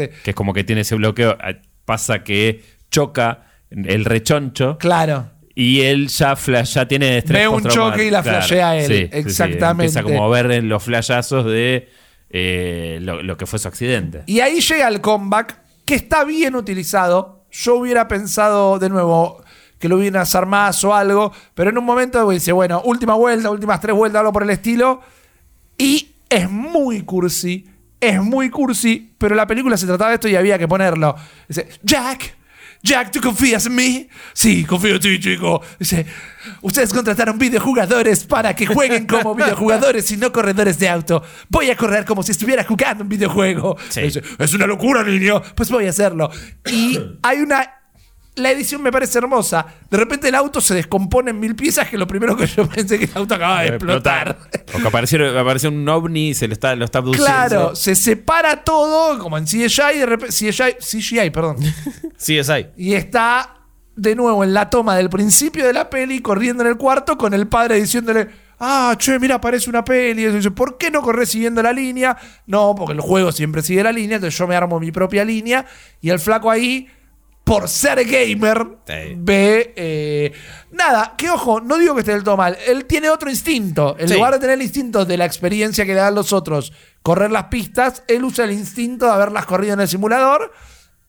accidente. Sí, que es como que tiene ese bloqueo. Ah, Pasa que choca el rechoncho Claro. y él ya, flash, ya tiene estrés Ve un choque y la flashea él. Exactamente. Empieza como a ver los flashazos de eh, lo, lo que fue su accidente. Y ahí llega el comeback, que está bien utilizado. Yo hubiera pensado de nuevo que lo hubieran hacer más o algo, pero en un momento dice, bueno, última vuelta, últimas tres vueltas, algo por el estilo. Y es muy cursi, es muy cursi, pero la película se trataba de esto y había que ponerlo. Dice, Jack, Jack, ¿tú confías en mí? Sí, confío en ti, chico. Dice, ustedes contrataron videojugadores para que jueguen como videojugadores y no corredores de auto. Voy a correr como si estuviera jugando un videojuego. Sí. Dice, es una locura, niño. Pues voy a hacerlo. Y hay una... La edición me parece hermosa. De repente el auto se descompone en mil piezas, que lo primero que yo pensé que el auto acaba de explotar. O que apareció, apareció un ovni y se lo está, lo está abduciendo. Claro, se separa todo, como en CGI, de repente, CGI, CGI, perdón. Ahí. y está de nuevo en la toma del principio de la peli, corriendo en el cuarto, con el padre diciéndole, ah, che, mira, parece una peli. Y dice, ¿por qué no corres siguiendo la línea? No, porque el juego siempre sigue la línea, entonces yo me armo mi propia línea. Y el flaco ahí, por ser gamer, Sí. ve... eh, nada, que ojo, no digo que esté del todo mal. Él tiene otro instinto. En Sí. lugar de tener el instinto de la experiencia que le dan los otros, correr las pistas, él usa el instinto de haberlas corrido en el simulador.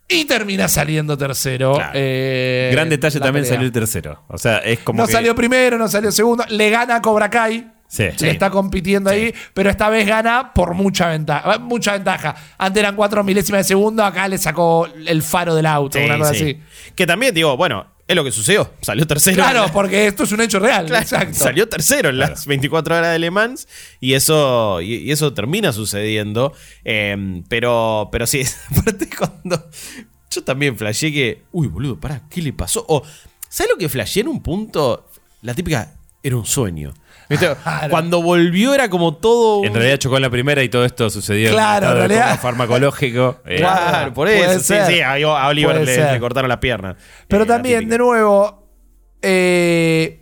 y termina saliendo tercero. Claro. eh, Gran detalle también pelea. el tercero. O sea, es como. No que- salió primero, no salió segundo. Le gana a Cobra Kai. Sí. Le está compitiendo ahí, pero esta vez gana por mucha ventaja. Mucha ventaja. Antes eran cuatro milésimas de segundo, acá le sacó el faro del auto, Sí, una cosa sí. así. Que también, digo, bueno, es lo que sucedió. Salió tercero. Claro, porque esto es un hecho real. Claro, exacto. Salió tercero en las 24 horas de Le Mans y eso, y, y eso termina sucediendo. Eh, pero, pero sí, aparte cuando. Yo también flasheé que. Uy, boludo, pará, ¿qué le pasó? O, ¿sabes lo que flasheé en un punto? La típica. Era un sueño. ¿Viste? Claro. Cuando volvió era como todo. un- En realidad chocó en la primera y todo esto sucedió Claro, en realidad- farmacológico. Eh, Claro, por Puede eso. Sí, ser. sí, a, a Oliver le, cortaron las piernas. Pero Eh, la también, típica. de nuevo, eh,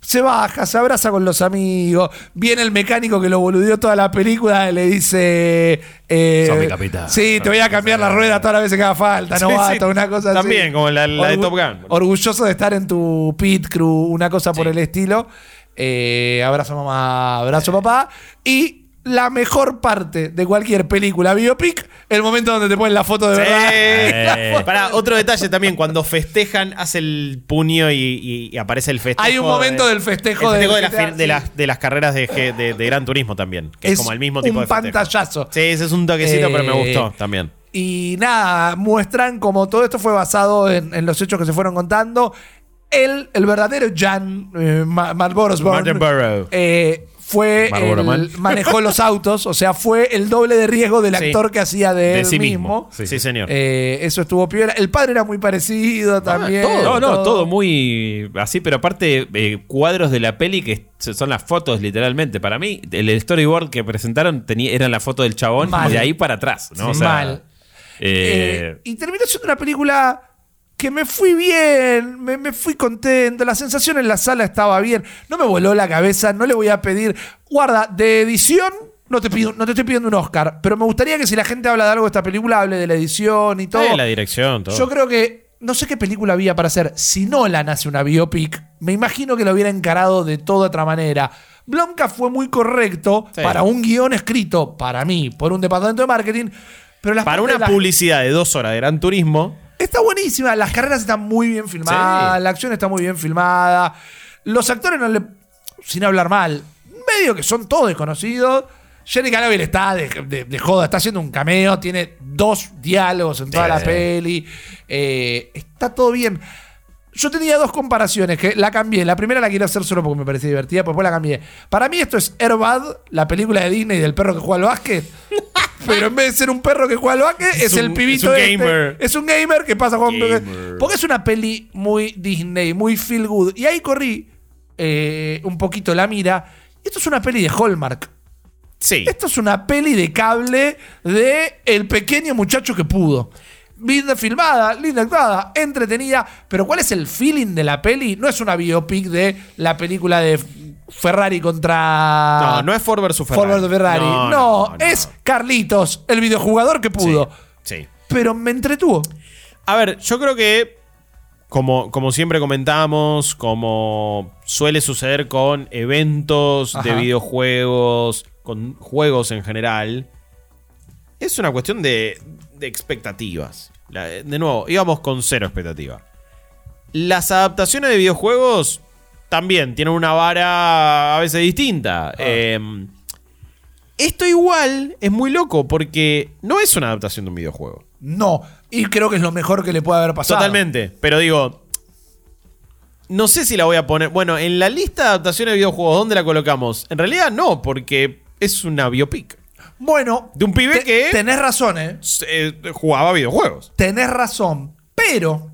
se baja, se abraza con los amigos. Viene el mecánico que lo boludeó toda la película y le dice: eh, Sos mi capitán. Sí, te voy a cambiar la rueda todas las veces que haga falta, Sí, novato, sí. una cosa así. También, como la- la de Top Gun. Orgulloso de estar en tu pit crew, una cosa por el estilo. Eh, abrazo mamá, abrazo papá. Y la mejor parte de cualquier película biopic, el momento donde te ponen la foto de Sí. verdad. Eh. Para otro detalle también, cuando festejan, hace el puño y, y- y aparece el festejo. Hay un momento del festejo el del festejo de, las, de, las, de las carreras de, G- de- de Gran Turismo también. Que es, como el mismo tipo un de festejo. pantallazo. Sí, ese es un toquecito, pero me Eh, gustó también. Y nada, muestran como todo esto fue basado en, en los hechos que se fueron contando. Él, el verdadero Jan eh, Ma- Marlboro Osborne, Martin Burrow. eh, fue el- Man. manejó los autos, o sea, fue el doble de riesgo del Sí. actor que hacía de, De él sí mismo. mismo. Sí, Sí, señor. Eh, eso estuvo piola. El padre era muy parecido también. No, no, todo muy así, pero aparte eh, cuadros de la peli que son las fotos literalmente. Para mí, el storyboard que presentaron tenía, eran la foto del chabón Mal. y de ahí para atrás, ¿no? O sea, Mal. eh, Eh, y terminó siendo una película que me fui bien, me, me fui contento, la sensación en la sala estaba bien, no me voló la cabeza, no le voy a pedir, guarda, de edición no te, pido, no te estoy pidiendo un Oscar, pero me gustaría que si la gente habla de algo de esta película, hable de la edición y todo. Eh, la dirección, todo. Yo creo que, no sé qué película había para hacer, si Nolan hace una biopic, me imagino que lo hubiera encarado de toda otra manera. Blomka fue muy correcto Sí. para un guion escrito, para mí, por un departamento de marketing, pero las Para una de las- publicidad de dos horas de Gran Turismo. Está buenísima, las carreras están muy bien filmadas, Sí. la acción está muy bien filmada. Los actores no le. Sin hablar mal, medio que son todos desconocidos. Jenny Calavera está de, de- de joda, está haciendo un cameo, tiene dos diálogos en toda Sí, la peli. eh, está todo bien. Yo tenía dos comparaciones que la cambié. La primera la quiero hacer solo porque me parecía divertida, pues después la cambié. Para mí esto es Airbad, la película de Disney del perro que juega al básquet. Pero en vez de ser un perro que juega al básquet, es, un- el pibito es un este. gamer. Es un gamer que pasa jugando. Gamer. Porque es una peli muy Disney, muy feel good. Y ahí corrí eh, un poquito la mira. Esto es una peli de Hallmark. Sí. Esto es una peli de cable de el pequeño muchacho que pudo. Linda filmada, linda actuada, entretenida. Pero ¿cuál es el feeling de la peli? No es una biopic de la película de Ferrari contra. No, no es Ford versus Ferrari. Ford versus Ferrari. No, no, no. es Carlitos, el videojugador que pudo. Sí. sí. Pero me entretuvo. A ver, yo creo que, como, como siempre comentamos, como suele suceder con eventos de Ajá. videojuegos, con juegos en general, es una cuestión de, de expectativas. La- de nuevo, íbamos con cero expectativa. Las adaptaciones de videojuegos también tienen una vara a veces distinta. Eh, esto igual es muy loco porque no es una adaptación de un videojuego. No. Y creo que es lo mejor que le puede haber pasado. Totalmente. Pero digo, no sé si la voy a poner. Bueno, en la lista de adaptaciones de videojuegos, ¿dónde la colocamos? En realidad no, porque es una biopic. Bueno. De un pibe te- que- Tenés razón, ¿eh? Eh, jugaba videojuegos. Tenés razón. Pero.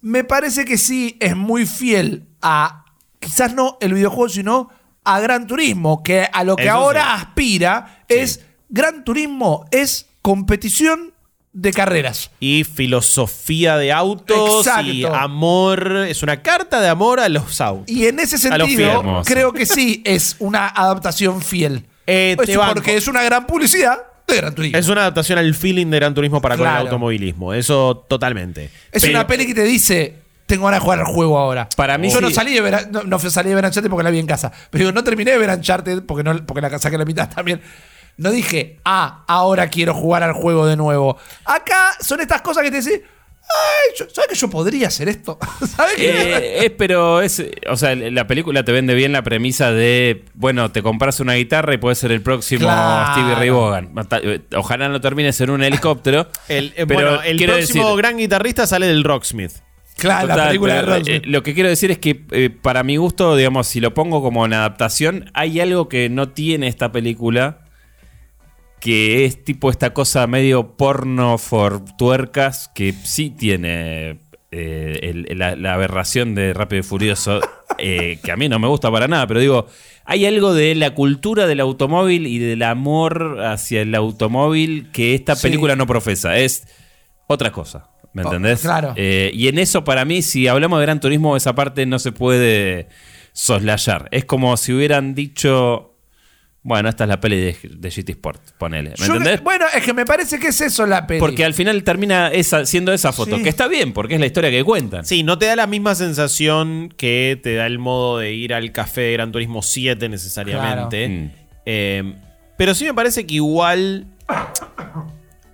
Me parece que sí es muy fiel a. Quizás no el videojuego, sino a Gran Turismo. Que a lo que Eso ahora sí. aspira es. Gran Turismo es competición de carreras. Y filosofía de autos y amor. Es una carta de amor a los autos. Y en ese sentido, creo que sí es una adaptación fiel. Eh, te Es banco. porque es una gran publicidad de Gran Turismo. Es una adaptación al feeling de Gran Turismo para con el automovilismo. Eso totalmente. Es Pero- una peli que te dice, tengo ganas de jugar al juego ahora. Para mí Yo no salí de ver, no, no salí de porque la vi en casa. Pero digo, no terminé de ver Uncharted porque, no, porque la saqué a la mitad también. No dije, ah, ahora quiero jugar al juego de nuevo. Acá son estas cosas que te decís, ay, yo- ¿sabes que yo podría hacer esto? ¿Sabes que Eh, es, pero es, o sea, la película te vende bien la premisa de, bueno, te compras una guitarra y puedes ser el próximo Claro. Stevie Ray Vaughan. Eh, Ojalá no termines en un helicóptero. El, eh, pero bueno, el quiero próximo decir- gran guitarrista sale del Rocksmith. Claro, la película de pero, eh, lo que quiero decir es que eh, para mi gusto, digamos, si lo pongo como en adaptación, hay algo que no tiene esta película, que es tipo esta cosa medio porno for tuercas, que sí tiene eh, el- la, la aberración de Rápido y Furioso, eh, que a mí no me gusta para nada, pero digo, hay algo de la cultura del automóvil y del amor hacia el automóvil que esta Sí. película no profesa, es otra cosa. ¿Me Oh, entendés? claro. Eh, y en eso, para mí, si hablamos de Gran Turismo, esa parte no se puede soslayar. Es como si hubieran dicho. Bueno, esta es la peli de, de GT Sport, ponele. ¿Me Yo entendés? que- bueno, es que me parece que es eso la peli. Porque al final termina esa, siendo esa foto, Sí. que está bien, porque es la historia que cuentan. Sí, no te da la misma sensación que te da el modo de ir al café de Gran Turismo 7 necesariamente. Claro. Mm. Eh, pero sí me parece que igual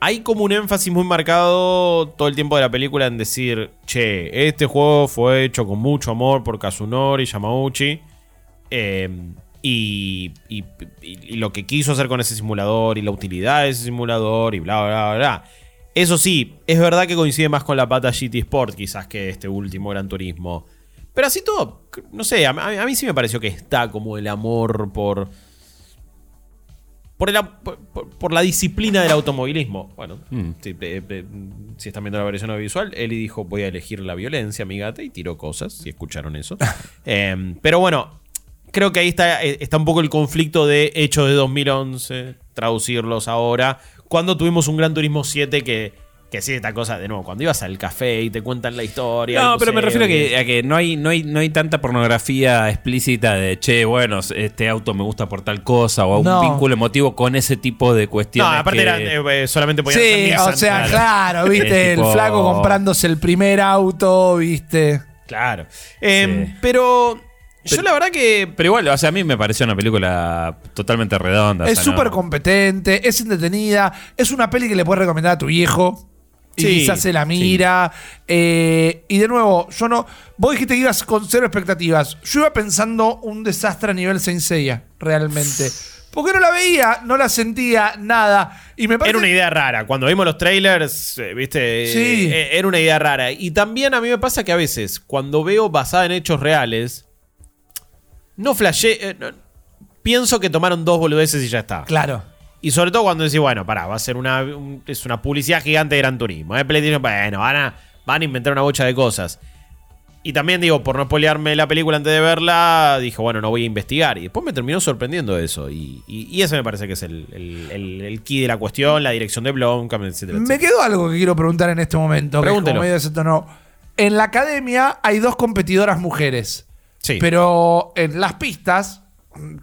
hay como un énfasis muy marcado todo el tiempo de la película en decir, che, este juego fue hecho con mucho amor por Kazunori Yamauchi. eh, y, y- y- lo que quiso hacer con ese simulador y la utilidad de ese simulador y bla, bla, bla. Eso sí, es verdad que coincide más con la pata GT Sport quizás que este último Gran Turismo. Pero así todo, no sé, a mí sí me pareció que está como el amor por... Por, el por, la disciplina del automovilismo. Bueno, Mm. si, eh, eh, si están viendo la versión audiovisual, Eli dijo voy a elegir la violencia, mi gata, y tiró cosas, si escucharon eso. Em, pero bueno, creo que ahí está, eh, está un poco el conflicto de hechos de 2011, traducirlos ahora, cuando tuvimos un Gran Turismo 7 que, que sí, esta cosa, de nuevo, cuando ibas al café y te cuentan la historia. No, pero me refiero a que, a que no, hay, no, hay, no hay tanta pornografía explícita de, che, bueno, este auto me gusta por tal cosa, o No. un vínculo emotivo con ese tipo de No, cuestiones. aparte que- eran, eh, eh, solamente podían ser Sí, o sea, claro. viste, el tipo- flaco comprándose el primer auto, viste. Claro. Em, Sí. Pero yo la verdad que... Pero igual, o sea, a mí me pareció una película totalmente redonda. o Es sea, no- súper competente, es entretenida, es una peli que le puedes recomendar a tu viejo. Y quizás se la mira. Eh, y de nuevo, yo no. Vos dijiste que ibas con cero expectativas. Yo iba pensando un desastre a nivel Saint Seiya, realmente. Porque no la veía, no la sentía, nada. Y me parece. Era una idea rara. Cuando vimos los trailers, eh, viste, Sí. Eh, era una idea rara. Y también a mí me pasa que a veces, cuando veo basada en hechos reales, no flashé. eh, no- pienso que tomaron dos boludeces y ya está. Claro. Y sobre todo cuando decís, bueno, pará, va a ser una, un- es una publicidad gigante de Gran Turismo. ¿eh? PlayStation, bueno, van a, van a inventar una bocha de cosas. Y también digo, por no spoilearme la película antes de verla, dije, bueno, no voy a investigar. Y después me terminó sorprendiendo eso. Y, y, y ese me parece que es el, el, el- el key de la cuestión, la dirección de Blomkamp, etcétera, Me etcétera. quedó algo que quiero preguntar en este momento. que es como Pregúntelo. medio de. En la academia hay dos competidoras mujeres. Sí. Pero en las pistas,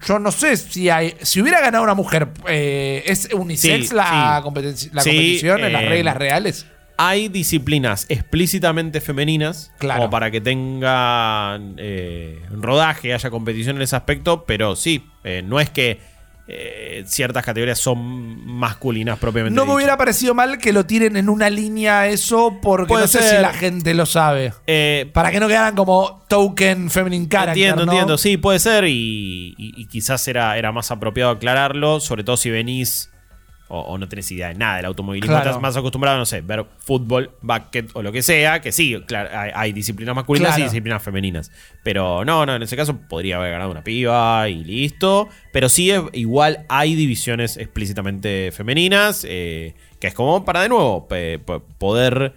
yo no sé si hay. Si hubiera ganado una mujer, eh, ¿es unisex Sí, la, sí. competencia- la Sí, competición en las eh, reglas reales? Hay disciplinas explícitamente femeninas, Claro. como para que tengan eh, rodaje, haya competición en ese aspecto, pero sí, no es que eh, ciertas categorías son masculinas propiamente. No me hubiera parecido mal que lo tiren en una línea eso, porque Puede no sé ser. si la gente lo sabe. Eh, Para que no quedaran como token feminine character. entiendo, ¿no? entiendo, sí, puede ser y, y- y quizás era, era más apropiado aclararlo, sobre todo si venís o, o no tenés idea de nada del automovilismo, Claro. estás más acostumbrado, no sé, ver fútbol, básquet o lo que sea, que sí, claro, hay, hay disciplinas masculinas y Claro. disciplinas femeninas. Pero no, no, en ese caso podría haber ganado una piba y listo. Pero sí, es- igual hay divisiones explícitamente femeninas, eh, que es como para de nuevo poder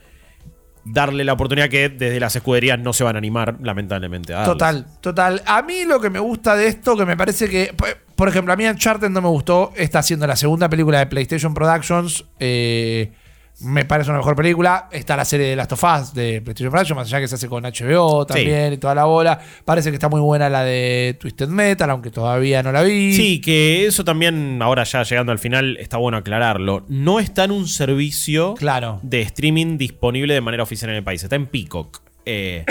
darle la oportunidad que desde las escuderías no se van a animar, lamentablemente. Total, total. A mí lo que me gusta de esto, que me parece que. por- ejemplo, a mí Uncharted no me gustó. Está haciendo la segunda película de PlayStation Productions. eh, me parece una mejor película. Está la serie de Last of Us de PlayStation Productions, más allá que se hace con HBO también y toda la bola. Parece que está muy buena la de Twisted Metal, aunque todavía no la vi. Sí, que eso también, ahora ya llegando al final, está bueno aclararlo. No está en un servicio Claro. de streaming disponible de manera oficial en el país. Está en Peacock. Eh,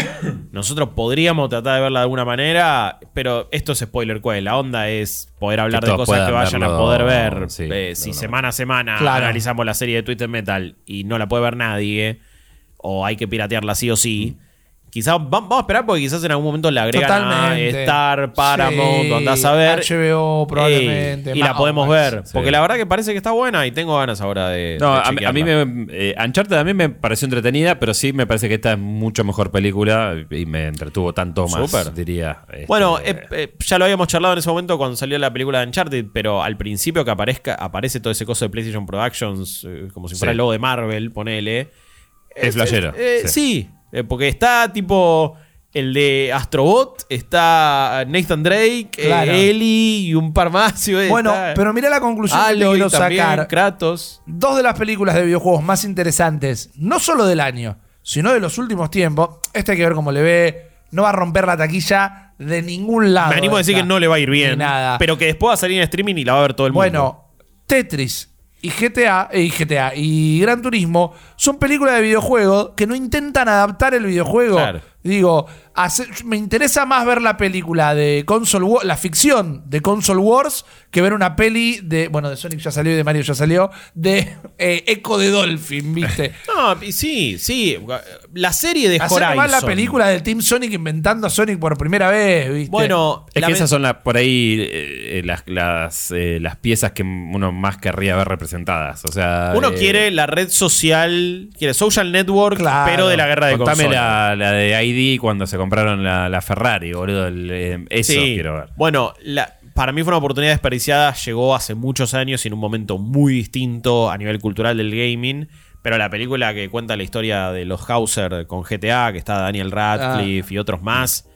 nosotros podríamos tratar de verla de alguna manera, pero esto es spoiler quest. La onda es poder hablar de cosas que vayan a poder ver. sí, Eh, si semana a semana Claro. analizamos la serie de Twitter Metal y no la puede ver nadie, o hay que piratearla sí o sí. Quizás va- vamos a esperar porque quizás en algún momento le agregan Totalmente. a Star, Paramount, Sí, o andás a ver. HBO probablemente. Y, y la podemos ver. Sí. Porque la verdad que parece que está buena y tengo ganas ahora de. No, de a, mí- a mí chequearla. me. Eh, Uncharted a mí me pareció entretenida, pero sí me parece que esta es mucho mejor película y me entretuvo tanto más, Súper. diría. este, Bueno, eh, eh, ya lo habíamos charlado en ese momento cuando salió la película de Uncharted, pero al principio que aparezca, aparece todo ese coso de PlayStation Productions, eh, como si fuera Sí. el logo de Marvel, ponele. Es flashero, eh, sí. sí, eh, porque está tipo el de Astrobot, está Nathan Drake, eh, Claro. Ellie y un par más. y, eh, Bueno, está pero mirá la conclusión que Aloy quiero también, sacar. Kratos. Dos de las películas de videojuegos más interesantes, no solo del año, sino de los últimos tiempos. Este hay que ver cómo le ve. No va a romper la taquilla de ningún lado. Me animo a decir esta. que no le va a ir bien, nada. pero que después va a salir en streaming y la va a ver todo el mundo. Bueno, Tetris y GTA, y GTA y Gran Turismo son películas de videojuegos que no intentan adaptar el videojuego. Claro. Digo, hace- me interesa más ver la película de Console Wars, la ficción de Console Wars, que ver una peli de, bueno, de Sonic ya salió y de Mario ya salió, de eh, Echo de Dolphin, ¿viste? No, y sí, sí. La serie de Hacer Horizon. más la película del Team Sonic inventando a Sonic por primera vez, ¿viste? Bueno, Es la que esas son las por ahí eh, eh, las, las, eh, las piezas que uno más querría ver representadas. O sea, Uno eh, quiere la red social, quiere social network, Claro. pero de la guerra de Contame la, la de ID cuando se compraron la, la Ferrari, boludo. el, eh, eso Sí. quiero ver. Bueno, la- para mí fue una oportunidad desperdiciada. Llegó hace muchos años y en un momento muy distinto a nivel cultural del gaming. Pero la película que cuenta la historia de los Hauser con GTA, que está Daniel Radcliffe y otros más,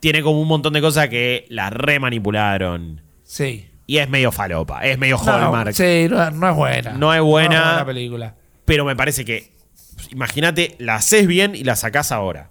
tiene como un montón de cosas que la remanipularon. sí. Y es medio falopa, es medio No, Hallmark. sí, no, no es buena. No es buena. la película. Pero me parece que, imagínate, la haces bien y la sacás ahora.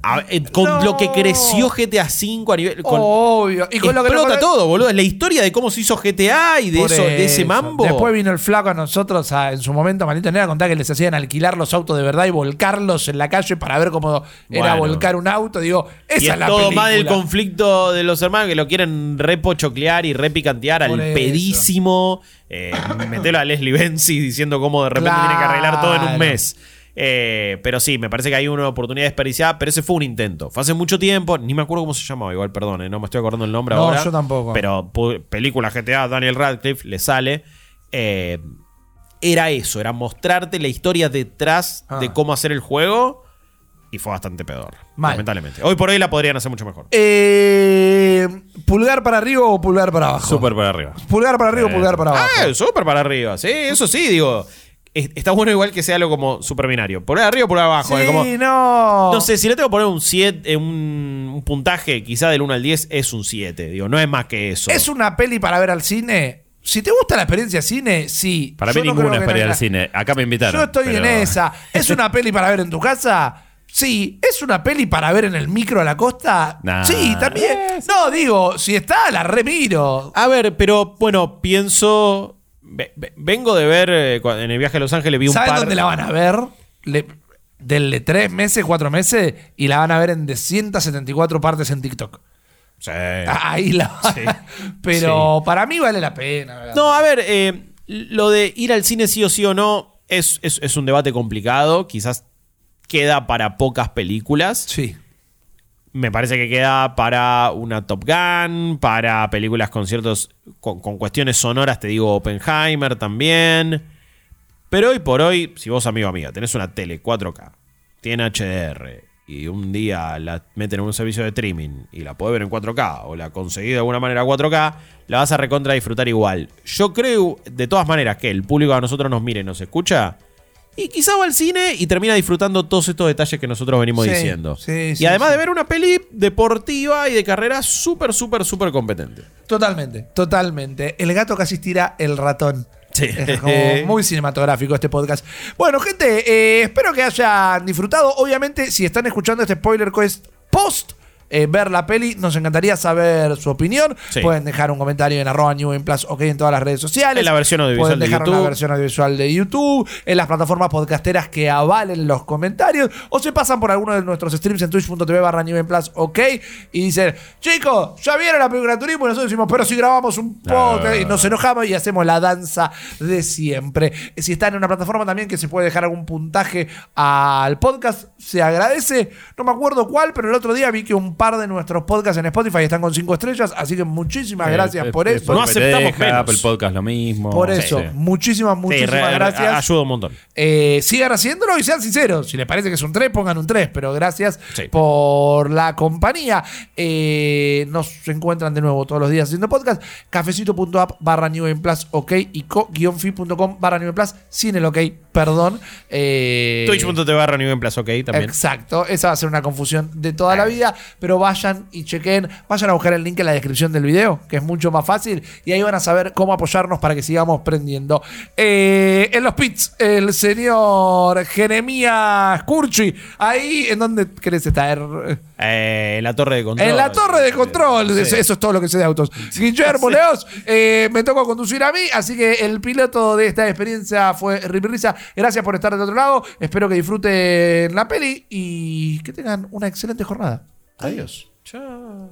A- eh, con No. lo que creció GTA V a nivel. Con, Obvio. Y con lo que explota lo- todo, boludo. Es la historia de cómo se hizo GTA y de, eso, de ese mambo. Después vino el flaco a nosotros a- en su momento, maldito nera, a contar que les hacían alquilar los autos de verdad y volcarlos en la calle para ver cómo era volcar un auto. Digo, esa y es, la todo película. más del conflicto de los hermanos que lo quieren repochoclear y repicantear al eso. pedísimo. Eh, metelo a Leslie Benzi diciendo cómo de repente tiene que arreglar todo en un mes. Eh, pero sí, me parece que hay una oportunidad desperdiciada, pero ese fue un intento. Fue hace mucho tiempo, ni me acuerdo cómo se llamaba, igual, perdón, eh, no me estoy acordando el nombre No, ahora. yo tampoco. Pero película GTA, Daniel Radcliffe, le sale. Eh, era eso, era mostrarte la historia detrás Ah. de cómo hacer el juego. Y fue bastante peor, Mal. lamentablemente. Hoy por hoy la podrían hacer mucho mejor. Eh, ¿Pulgar para arriba o pulgar para abajo? Súper por arriba. Pulgar para arriba o Eh. pulgar para abajo. Ah, súper para arriba. Sí, eso sí, digo. Es- Está bueno igual que sea algo como super binario. Por ahí arriba o por abajo. sí, eh, como- no. no sé, si le tengo que poner un 7, un, un puntaje quizá del 1 al 10, es un 7. Digo, no es más que eso. ¿Es una peli para ver al cine? Si te gusta la experiencia cine, sí. Para Yo mí no ninguna ir la- al cine. Acá me invitaron. Yo estoy pero- en esa. ¿Es una peli para ver en tu casa? Sí. ¿Es una peli para ver en el micro a la costa? Nah. Sí, también. No, digo, si está, la remiro. A ver, pero bueno, pienso. Ve- ve- vengo de ver eh, en el viaje a Los Ángeles, vi un ¿Sabes par. dónde la van a ver? Le, denle tres meses, cuatro meses y la van a ver en de 174 partes en TikTok. Sí. Ahí la Sí. Pero para mí vale la pena. ¿verdad? No, a ver, eh, lo de ir al cine sí o sí o no es, es- es un debate complicado. Quizás queda para pocas películas. Sí. Me parece que queda para una Top Gun, para películas con ciertos. con, cuestiones sonoras, te digo Oppenheimer también. Pero hoy por hoy, si vos, amigo amiga, tenés una tele 4K, tiene HDR y un día la meten en un servicio de streaming y la podés ver en 4K o la conseguís de alguna manera 4K, la vas a recontra disfrutar igual. Yo creo, de todas maneras, que el público a nosotros nos mire, nos escucha. Y quizá va al cine y termina disfrutando todos estos detalles que nosotros venimos Sí, diciendo. sí, y sí, además de ver una peli deportiva y de carrera súper, súper, súper competente. Totalmente, totalmente. El gato casi estira el ratón. Sí. Es como muy cinematográfico este podcast. Bueno, gente, eh, espero que hayan disfrutado. Obviamente, si están escuchando este spoiler quest post eh, ver la peli. Nos encantaría saber su opinión. Sí. Pueden dejar un comentario en arroba New en Plus, ok, en todas las redes sociales. En la versión audiovisual Pueden de dejar YouTube. una versión audiovisual de YouTube, en las plataformas podcasteras que avalen los comentarios, o se pasan por alguno de nuestros streams en twitch.tv barra New Plus, ok, y dicen, chicos, ya vieron la película de turismo, y nosotros decimos, pero si grabamos un podcast, y nos enojamos y hacemos la danza de siempre. Si están en una plataforma también que se puede dejar algún puntaje al podcast, se agradece. No me acuerdo cuál, pero el otro día vi que un par de nuestros podcasts en Spotify están con cinco estrellas, así que muchísimas gracias Eh, por eh, eso. No aceptamos deja, menos. Apple Podcast lo mismo. Por eso, sí. muchísimas, Sí, muchísimas re- gracias. Ayuda un montón. Eh, sigan haciéndolo y sean sinceros. Si les parece que es un 3, pongan un 3. Pero gracias Sí. por la compañía. Eh, nos encuentran de nuevo todos los días haciendo podcast. Cafecito.app barra New Plus OK y co-fi.com barra New Plus sin el OK, perdón. Eh, Twitch.tv barra New en Plaza, ok, también. Exacto, esa va a ser una confusión de toda la vida, pero vayan y chequen, vayan a buscar el link en la descripción del video, que es mucho más fácil, y ahí van a saber cómo apoyarnos para que sigamos prendiendo. Eh, en los pits, el señor Jeremías Curchi, ahí en donde querés estar. Eh, en la torre de control. En la torre de control, eso eso es todo lo que sé de autos. Guillermo Leos, eh, me tocó conducir a mí, así que el piloto de esta experiencia fue Risa. Gracias por estar del otro lado, espero que disfruten la peli y que tengan una excelente jornada. Adiós. Chao.